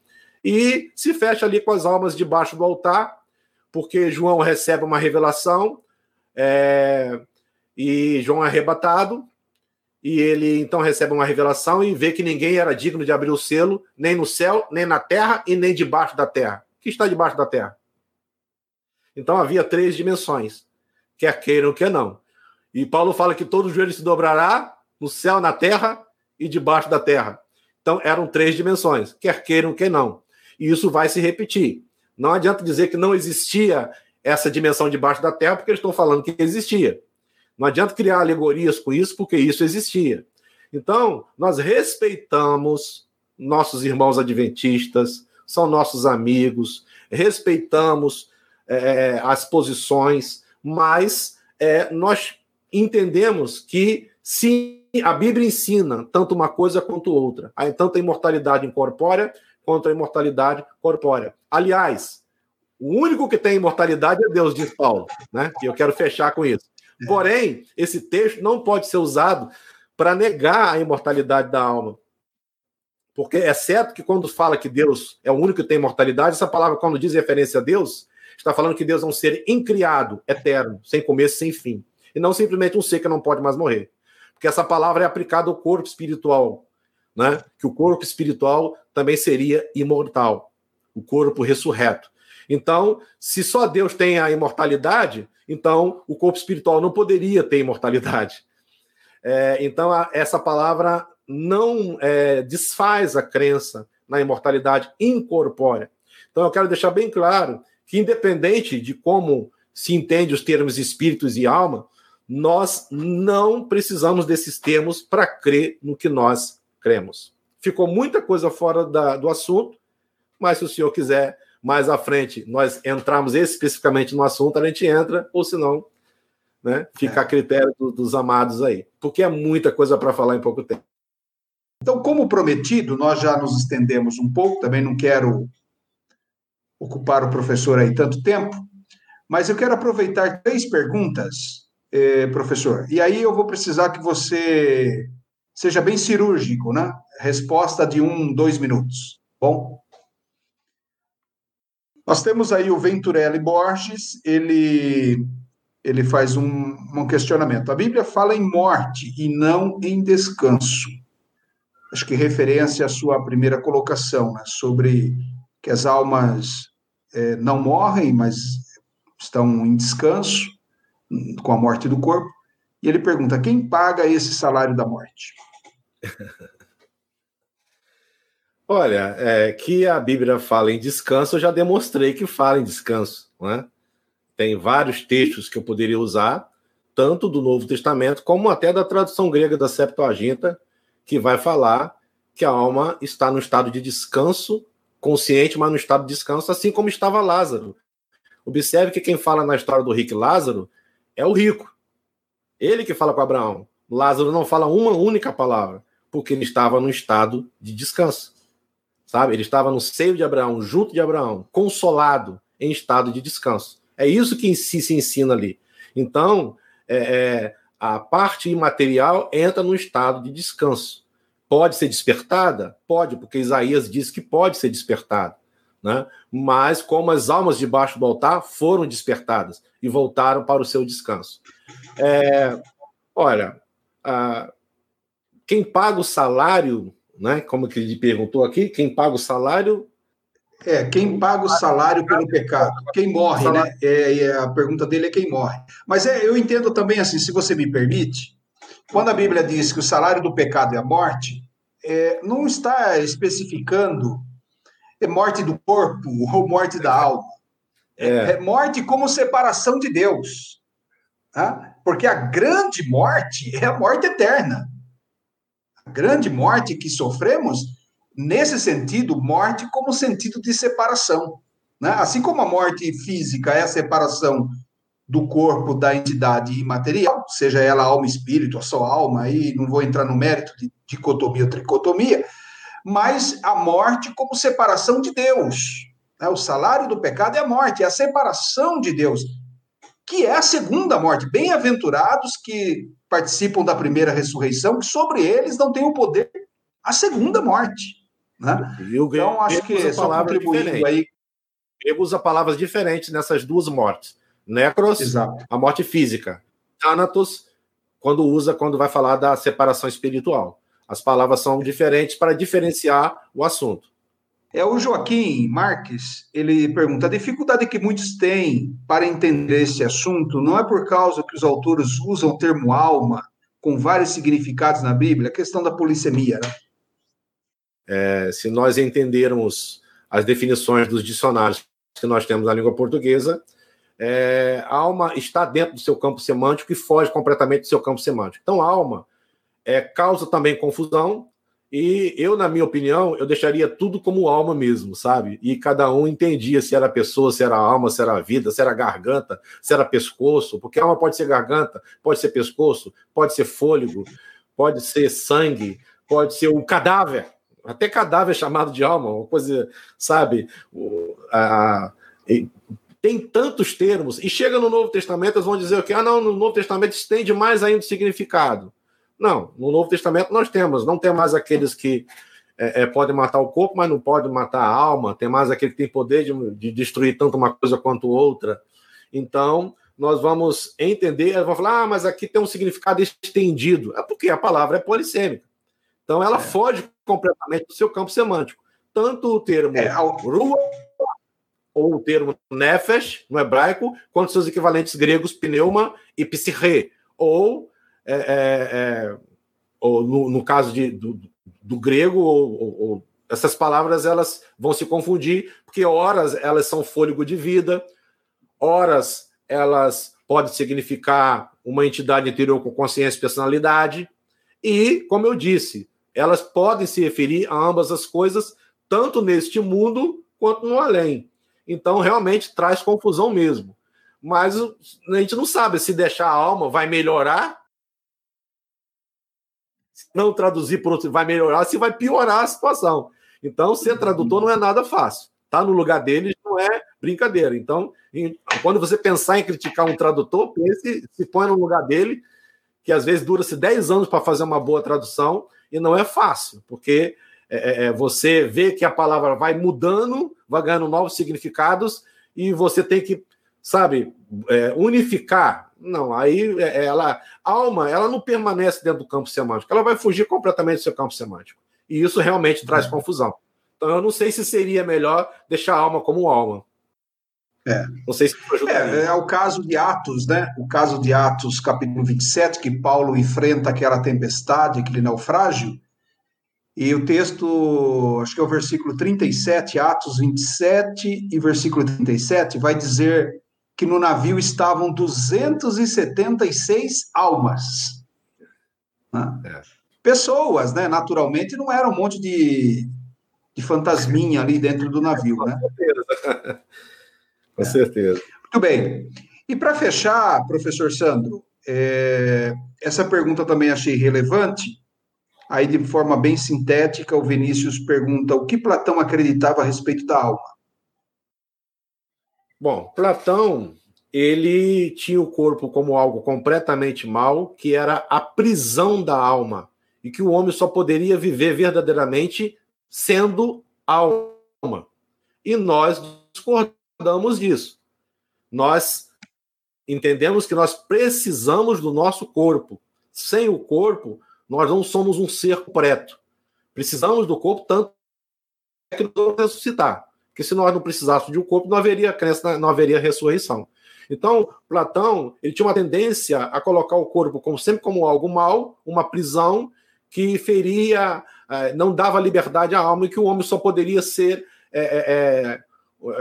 E se fecha ali com as almas debaixo do altar, porque João recebe uma revelação é, e João é arrebatado, e ele então recebe uma revelação e vê que ninguém era digno de abrir o selo, nem no céu, nem na terra e nem debaixo da terra. O que está debaixo da terra? Então havia três dimensões, quer queiram, quer não. E Paulo fala que todo joelho se dobrará no céu, na terra e debaixo da terra. Então eram três dimensões, quer queiram, quer não. E isso vai se repetir. Não adianta dizer que não existia essa dimensão debaixo da terra, porque eles estão falando que existia. Não adianta criar alegorias com isso, porque isso existia. Então, nós respeitamos nossos irmãos adventistas, são nossos amigos, respeitamos é, as posições, mas é, nós entendemos que sim, a Bíblia ensina tanto uma coisa quanto outra, tanto a imortalidade incorpórea quanto a imortalidade corpórea. Aliás, o único que tem imortalidade é Deus, diz Paulo, né? E eu quero fechar com isso. Porém, esse texto não pode ser usado para negar a imortalidade da alma. Porque é certo que quando fala que Deus é o único que tem imortalidade, essa palavra, quando diz referência a Deus, está falando que Deus é um ser incriado, eterno, sem começo, sem fim. E não simplesmente um ser que não pode mais morrer. Porque essa palavra é aplicada ao corpo espiritual, né? que o corpo espiritual também seria imortal, o corpo ressurreto. Então, se só Deus tem a imortalidade, então o corpo espiritual não poderia ter imortalidade. É, então, a, essa palavra não é, desfaz a crença na imortalidade incorpórea. Então, eu quero deixar bem claro que, independente de como se entende os termos espíritos e alma, nós não precisamos desses termos para crer no que nós cremos. Ficou muita coisa fora da, do assunto, mas se o senhor quiser mais à frente nós entrarmos especificamente no assunto, a gente entra, ou senão, né, fica a critério do, dos amados aí, porque é muita coisa para falar em pouco tempo. Então, como prometido, nós já nos estendemos um pouco, também não quero ocupar o professor aí tanto tempo, mas eu quero aproveitar três perguntas, eh, professor, e aí eu vou precisar que você seja bem cirúrgico, né? Resposta de um, dois minutos. Bom? Nós temos aí o Venturelli Borges, ele ele faz um, um questionamento. A Bíblia fala em morte e não em descanso. Acho que referência à sua primeira colocação, né, sobre que as almas é, não morrem, mas estão em descanso com a morte do corpo. E ele pergunta: quem paga esse salário da morte? [LAUGHS] Olha, é, que a Bíblia fala em descanso, eu já demonstrei que fala em descanso. Né? Tem vários textos que eu poderia usar, tanto do Novo Testamento, como até da tradução grega da Septuaginta, que vai falar que a alma está no estado de descanso, consciente, mas no estado de descanso, assim como estava Lázaro. Observe que quem fala na história do rico Lázaro é o rico. Ele que fala com Abraão. Lázaro não fala uma única palavra, porque ele estava no estado de descanso. Sabe? Ele estava no seio de Abraão, junto de Abraão, consolado, em estado de descanso. É isso que si se ensina ali. Então, é, é, a parte imaterial entra no estado de descanso. Pode ser despertada? Pode, porque Isaías diz que pode ser despertada. Né? Mas como as almas debaixo do altar foram despertadas e voltaram para o seu descanso. É, olha, a, quem paga o salário né? Como que ele perguntou aqui, quem paga o salário? É, quem paga o salário pelo pecado? Quem morre, né? É, a pergunta dele é quem morre. Mas é, eu entendo também assim, se você me permite, quando a Bíblia diz que o salário do pecado é a morte, é, não está especificando é morte do corpo ou morte da alma. É, é morte como separação de Deus. Tá? Porque a grande morte é a morte eterna grande morte que sofremos, nesse sentido, morte como sentido de separação. Né? Assim como a morte física é a separação do corpo da entidade imaterial, seja ela alma, espírito, a sua alma, aí não vou entrar no mérito de dicotomia ou tricotomia, mas a morte como separação de Deus. Né? O salário do pecado é a morte, é a separação de Deus, que é a segunda morte. Bem-aventurados que participam da primeira ressurreição, que sobre eles não tem o poder a segunda morte. Né? então, acho que só contribuindo aí. Ele usa palavras diferentes nessas duas mortes. Necros, Exato. a morte física. Thanatos, quando usa, quando vai falar da separação espiritual. As palavras são diferentes para diferenciar o assunto. É o Joaquim Marques, ele pergunta: a dificuldade que muitos têm para entender esse assunto não é por causa que os autores usam o termo alma com vários significados na Bíblia, a questão da polissemia, né? É, se nós entendermos as definições dos dicionários que nós temos na língua portuguesa, é, alma está dentro do seu campo semântico e foge completamente do seu campo semântico. Então, alma é, causa também confusão, e eu, na minha opinião, eu deixaria tudo como alma mesmo, sabe? E cada um entendia se era pessoa, se era alma, se era vida, se era garganta, se era pescoço, porque alma pode ser garganta, pode ser pescoço, pode ser fôlego, pode ser sangue, pode ser um cadáver. Até cadáver é chamado de alma, uma coisa, sabe? Tem tantos termos, e chega no Novo Testamento, eles vão dizer que, ah, não, no Novo Testamento estende mais ainda o significado. Não, no Novo Testamento nós temos, não tem mais aqueles que é, é, podem matar o corpo, mas não podem matar a alma, tem mais aquele que tem poder de, de destruir tanto uma coisa quanto outra. Então, nós vamos entender, vamos falar, ah, mas aqui tem um significado estendido. É porque a palavra é polissêmica. Então, ela é. foge completamente do seu campo semântico. Tanto o termo é, rua ou o termo nefesh, no hebraico, quanto seus equivalentes gregos pneuma e psiche, ou é, é, é, ou no, no, caso de, do, do grego, ou, ou, ou, essas palavras elas vão se confundir, porque horas elas são fôlego de vida, horas elas podem significar uma entidade interior com consciência e personalidade, e, como eu disse, elas podem se referir a ambas as coisas, tanto neste mundo quanto no além. Então, realmente traz confusão mesmo. Mas a gente não sabe se deixar a alma vai melhorar não traduzir por outro vai melhorar, se vai piorar a situação. Então, ser tradutor não é nada fácil. Tá no lugar deles não é brincadeira. Então, em, quando você pensar em criticar um tradutor, pense, se põe no lugar dele, que às vezes dura-se 10 anos para fazer uma boa tradução, e não é fácil, porque é, é, é, você vê que a palavra vai mudando, vai ganhando novos significados, e você tem que, sabe, é, unificar Não, aí é, ela, alma, ela não permanece dentro do campo semântico, ela vai fugir completamente do seu campo semântico. E isso realmente traz uhum. confusão. Então eu não sei se seria melhor deixar a alma como alma. É. Não sei se é, é o caso de Atos, né? O caso de Atos, capítulo 27, que Paulo enfrenta aquela tempestade, aquele naufrágio. E o texto, acho que é o versículo 37, Atos 27 e versículo 37, vai dizer que no navio estavam 276 almas. Né? É. Pessoas, né? Naturalmente, não era um monte de, de fantasminha ali dentro do navio, né? Com certeza. [LAUGHS] Muito bem. E para fechar, professor Sandro, é, essa pergunta também achei relevante. Aí, de forma bem sintética, o Vinícius pergunta o que Platão acreditava a respeito da alma. Bom, Platão ele tinha o corpo como algo completamente mal, que era a prisão da alma, e que o homem só poderia viver verdadeiramente sendo alma. E nós discordamos disso. Nós entendemos que nós precisamos do nosso corpo. Sem o corpo, nós não somos um ser completo. Precisamos do corpo tanto que nos vamos ressuscitar. Porque se nós não precisássemos de um corpo, não haveria crença, não haveria ressurreição. Então, Platão ele tinha uma tendência a colocar o corpo como sempre como algo mal, uma prisão que feria, eh, não dava liberdade à alma e que o homem só poderia ser é, é,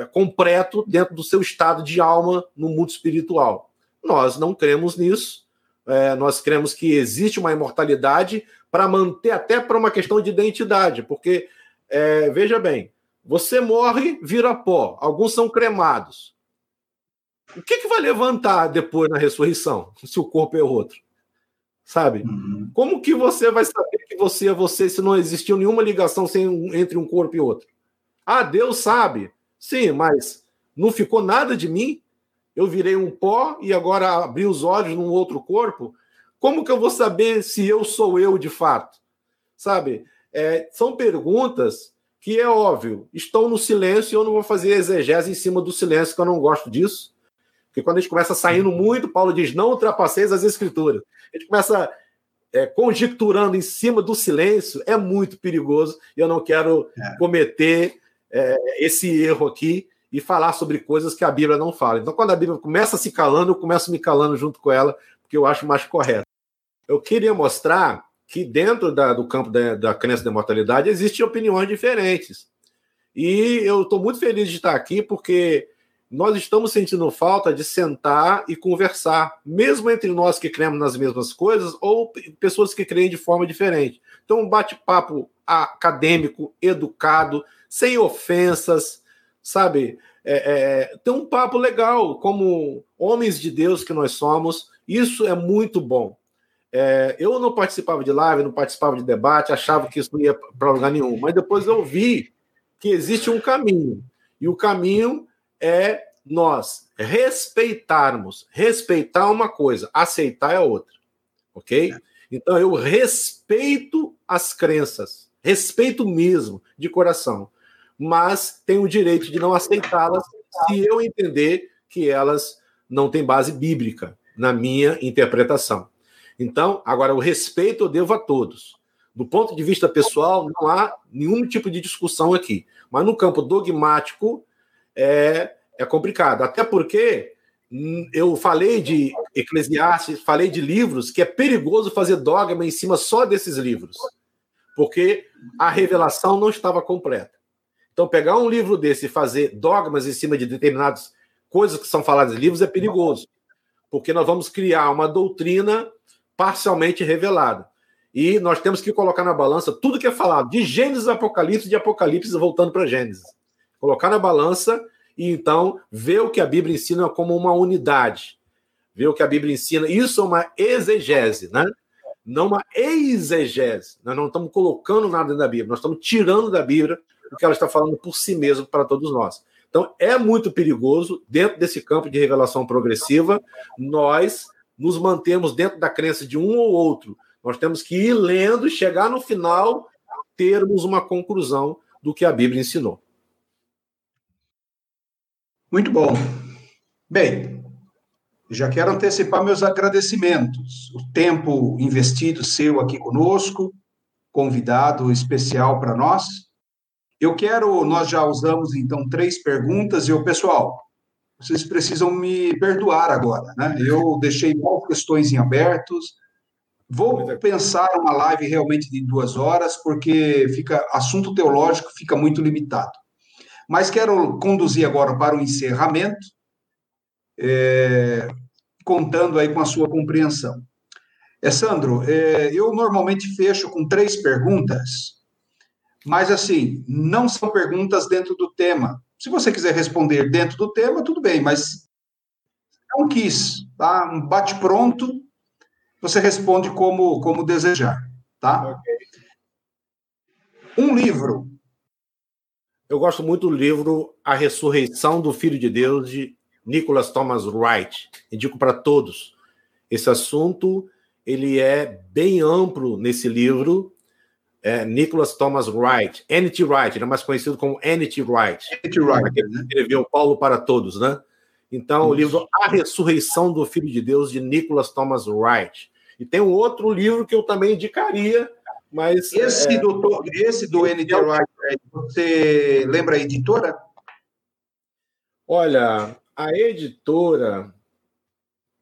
é, completo dentro do seu estado de alma no mundo espiritual. Nós não cremos nisso. É, nós cremos que existe uma imortalidade para manter até para uma questão de identidade, porque é, veja bem, você morre, vira pó. Alguns são cremados. O que, que vai levantar depois na ressurreição, [LAUGHS] se o corpo é outro? Sabe? Uhum. Como que você vai saber que você é você se não existiu nenhuma ligação sem, entre um corpo e outro? Ah, Deus sabe. Sim, mas não ficou nada de mim? Eu virei um pó e agora abri os olhos num outro corpo? Como que eu vou saber se eu sou eu de fato? Sabe? É, são perguntas que é óbvio, estão no silêncio e eu não vou fazer exegese em cima do silêncio, que eu não gosto disso. Porque quando a gente começa saindo muito, Paulo diz: não ultrapasseis as escrituras. A gente começa é, conjecturando em cima do silêncio, é muito perigoso e eu não quero é. cometer é, esse erro aqui e falar sobre coisas que a Bíblia não fala. Então, quando a Bíblia começa se calando, eu começo me calando junto com ela, porque eu acho mais correto. Eu queria mostrar que dentro da, do campo da, da crença da imortalidade existem opiniões diferentes. E eu estou muito feliz de estar aqui porque nós estamos sentindo falta de sentar e conversar, mesmo entre nós que cremos nas mesmas coisas ou pessoas que creem de forma diferente. Então, um bate-papo acadêmico, educado, sem ofensas, sabe? É, é, tem um papo legal, como homens de Deus que nós somos, isso é muito bom. É, eu não participava de live, não participava de debate, achava que isso não ia para lugar nenhum, mas depois eu vi que existe um caminho, e o caminho é nós respeitarmos. Respeitar é uma coisa, aceitar é outra, ok? Então eu respeito as crenças, respeito mesmo, de coração mas tenho o direito de não aceitá-las se eu entender que elas não têm base bíblica, na minha interpretação. Então, agora, o respeito eu devo a todos. Do ponto de vista pessoal, não há nenhum tipo de discussão aqui. Mas no campo dogmático, é, é complicado. Até porque hum, eu falei de Eclesiastes, falei de livros, que é perigoso fazer dogma em cima só desses livros. Porque a revelação não estava completa. Então, pegar um livro desse e fazer dogmas em cima de determinadas coisas que são faladas em livros é perigoso, porque nós vamos criar uma doutrina parcialmente revelada. E nós temos que colocar na balança tudo que é falado, de Gênesis Apocalipse, de Apocalipse voltando para Gênesis. Colocar na balança e então ver o que a Bíblia ensina como uma unidade. Ver o que a Bíblia ensina. Isso é uma exegese, né? Não uma exegese. Nós não estamos colocando nada da Bíblia, nós estamos tirando da Bíblia o que ela está falando por si mesma para todos nós. Então, é muito perigoso, dentro desse campo de revelação progressiva, nós nos mantemos dentro da crença de um ou outro. Nós temos que ir lendo e chegar no final, termos uma conclusão do que a Bíblia ensinou. Muito bom. Bem, Já quero antecipar meus agradecimentos. O tempo investido seu aqui conosco, convidado especial para nós. Eu quero, nós já usamos então três perguntas e o pessoal, vocês precisam me perdoar agora, né? Eu deixei muitas questões em abertos. Vou pensar uma live realmente de duas horas, porque fica assunto teológico fica muito limitado. Mas quero conduzir agora para o encerramento é, contando aí com a sua compreensão. É, Sandro, é, eu normalmente fecho com três perguntas, mas assim, não são perguntas dentro do tema. Se você quiser responder dentro do tema, tudo bem, mas não quis, tá? Um bate-pronto, você responde como, como desejar, tá? Okay. Um livro. Eu gosto muito do livro A Ressurreição do Filho de Deus, de Nicholas Thomas Wright. Indico para todos. Esse assunto ele é bem amplo nesse livro. É Nicholas Thomas Wright, N.T. Wright, ele é mais conhecido como N.T. Wright. N.T. Wright, ele né? escreveu Paulo para Todos, né? Então, Isso. o livro A Ressurreição do Filho de Deus, de Nicholas Thomas Wright. E tem um outro livro que eu também indicaria, mas... Esse, é... do, esse do N.T. Wright, você lembra a editora? Olha, a editora,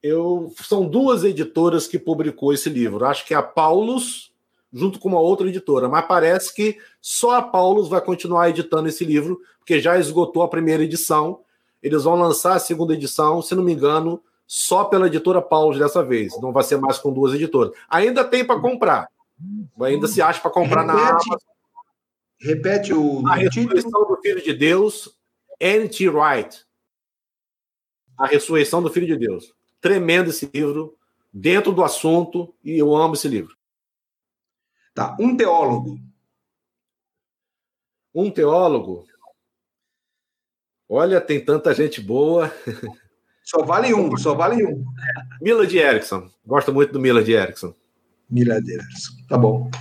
eu são duas editoras que publicou esse livro. Acho que é a Paulus, junto com uma outra editora, mas parece que só a Paulus vai continuar editando esse livro, porque já esgotou a primeira edição. Eles vão lançar a segunda edição, se não me engano, só pela editora Paulus dessa vez. Não vai ser mais com duas editoras. Ainda tem para comprar. Ainda se acha para comprar repete, na Amazon. Repete o. A Ressurreição do Filho de Deus, N.T. Wright. A Ressurreição do Filho de Deus. Tremendo esse livro, dentro do assunto, e eu amo esse livro. Tá. Um teólogo. Um teólogo. Olha, tem tanta gente boa. Só vale um, só vale um. Mila de Erickson. Gosto muito do Mila de Erickson. Mila de Erickson. Tá bom.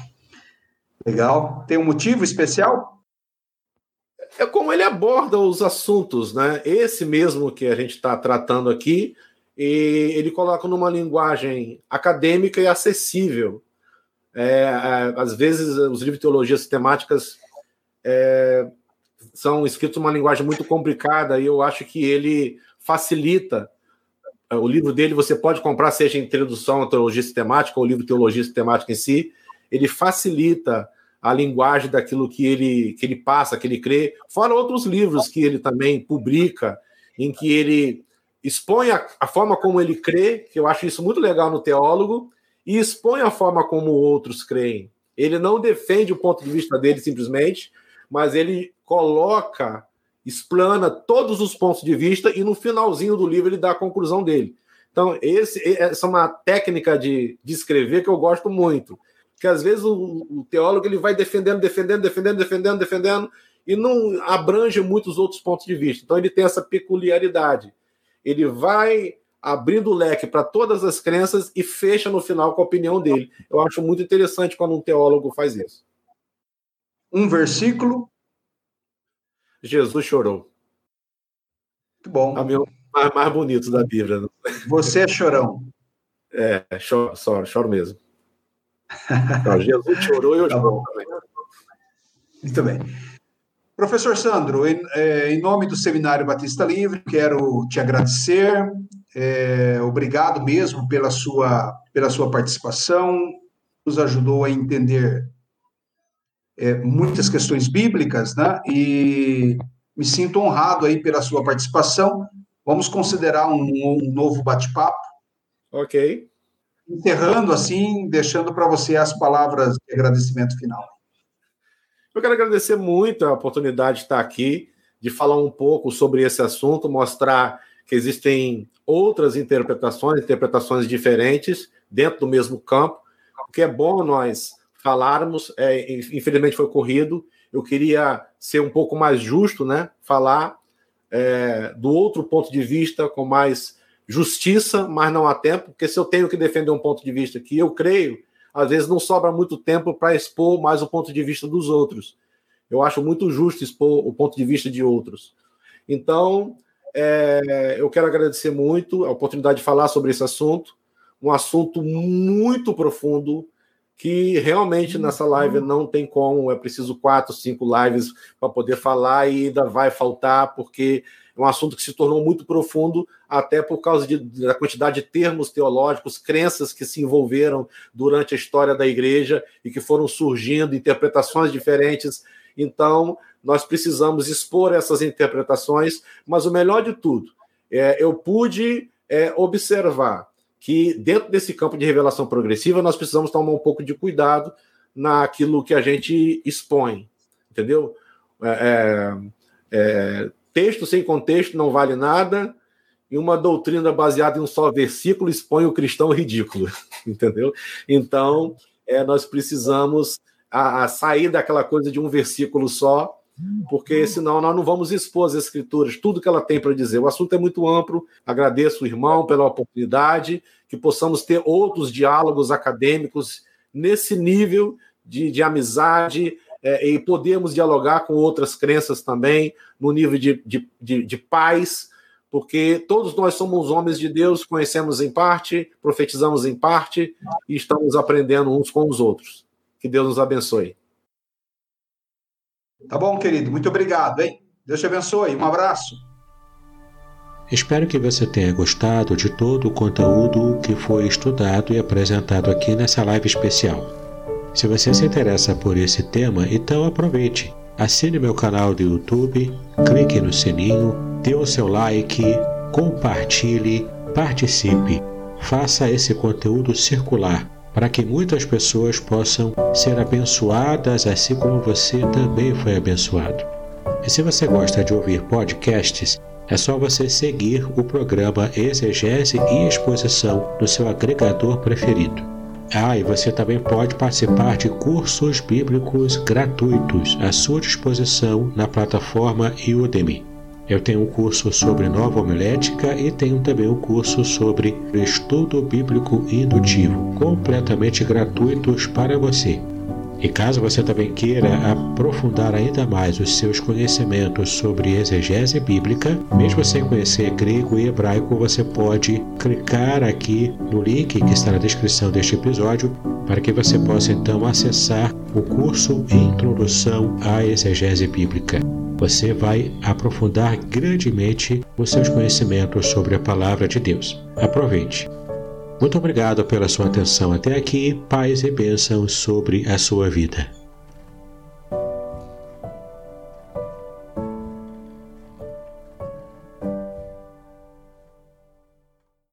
Legal. Tem um motivo especial? é como ele aborda os assuntos, né? Esse mesmo que a gente está tratando aqui, e ele coloca numa linguagem acadêmica e acessível. É, é às vezes, os livros de teologia sistemáticas é, são escritos numa linguagem muito complicada e eu acho que ele facilita. É, o livro dele você pode comprar, seja Introdução à Teologia Sistemática ou o livro Teologia Sistemática em si, ele facilita a linguagem daquilo que ele, que ele passa, que ele crê, fora outros livros que ele também publica, em que ele expõe a, a, forma como ele crê, que eu acho isso muito legal no teólogo, e expõe a forma como outros creem. Ele não defende o ponto de vista dele simplesmente, mas ele coloca, explana todos os pontos de vista e no finalzinho do livro ele dá a conclusão dele. Então, esse, essa é uma técnica de, de escrever que eu gosto muito que às vezes o, o, teólogo ele vai defendendo, defendendo, defendendo, defendendo, defendendo e não abrange muitos outros pontos de vista. Então ele tem essa peculiaridade. Ele vai abrindo o leque para todas as crenças e fecha no final com a opinião dele. Eu acho muito interessante quando um teólogo faz isso. Um versículo. Jesus chorou. Muito bom. É o meu mais, mais bonito da Bíblia. Você é chorão. É, choro, choro, choro mesmo. Então, Jesus chorou e eu tá choro também. Muito bem. Professor Sandro, em, é, em, nome do Seminário Batista Livre, quero te agradecer. É, obrigado mesmo pela sua, pela sua participação. Nos ajudou a entender é, muitas questões bíblicas, né? E me sinto honrado aí pela sua participação. Vamos considerar um, um novo bate-papo. Ok encerrando assim, deixando para você as palavras de agradecimento final. Eu quero agradecer muito a oportunidade de estar aqui, de falar um pouco sobre esse assunto, mostrar que existem outras interpretações, interpretações diferentes dentro do mesmo campo, o que é bom nós falarmos, é, infelizmente foi corrido, eu queria ser um pouco mais justo, né? Falar é, do outro ponto de vista, com mais justiça, mas não há tempo, porque se eu tenho que defender um ponto de vista que eu creio, às vezes não sobra muito tempo para expor mais o ponto de vista dos outros. Eu acho muito justo expor o ponto de vista de outros. Então, é, eu quero agradecer muito a oportunidade de falar sobre esse assunto, um assunto muito profundo, que realmente nessa live não tem como, é preciso quatro, cinco lives para poder falar e ainda vai faltar, porque é um assunto que se tornou muito profundo, até por causa de, da quantidade de termos teológicos, crenças que se envolveram durante a história da igreja e que foram surgindo, interpretações diferentes. Então, nós precisamos expor essas interpretações, mas o melhor de tudo, é, eu pude é, observar que dentro desse campo de revelação progressiva nós precisamos tomar um pouco de cuidado naquilo que a gente expõe, entendeu? É, é, é, texto sem contexto não vale nada e uma doutrina baseada em um só versículo expõe o cristão ridículo, [LAUGHS] entendeu? Então, é, nós precisamos a, a sair daquela coisa de um versículo só porque senão nós não vamos expor as escrituras, tudo que ela tem para dizer. O assunto é muito amplo. Agradeço o irmão pela oportunidade, que possamos ter outros diálogos acadêmicos nesse nível de, de amizade é, e podemos dialogar com outras crenças também, no nível de, de, de, de paz, porque todos nós somos homens de Deus, conhecemos em parte, profetizamos em parte e estamos aprendendo uns com os outros. Que Deus nos abençoe. Tá bom, querido? Muito obrigado, hein? Deus te abençoe. Um abraço. Espero que você tenha gostado de todo o conteúdo que foi estudado e apresentado aqui nessa live especial. Se você se interessa por esse tema, então aproveite. Assine meu canal do YouTube, clique no sininho, dê o seu like, compartilhe, participe. Faça esse conteúdo circular para que muitas pessoas possam ser abençoadas, assim como você também foi abençoado. E se você gosta de ouvir podcasts, é só você seguir o programa Exegese e Exposição no seu agregador preferido. Ah, e você também pode participar de cursos bíblicos gratuitos à sua disposição na plataforma Udemy. Eu tenho um curso sobre nova homilética e tenho também um curso sobre estudo bíblico indutivo, completamente gratuitos para você. E caso você também queira aprofundar ainda mais os seus conhecimentos sobre exegese bíblica, mesmo sem conhecer grego e hebraico, você pode clicar aqui no link que está na descrição deste episódio para que você possa então acessar o curso Introdução à Exegese Bíblica você vai aprofundar grandemente os seus conhecimentos sobre a palavra de Deus. Aproveite. Muito obrigado pela sua atenção até aqui. Paz e bênçãos sobre a sua vida.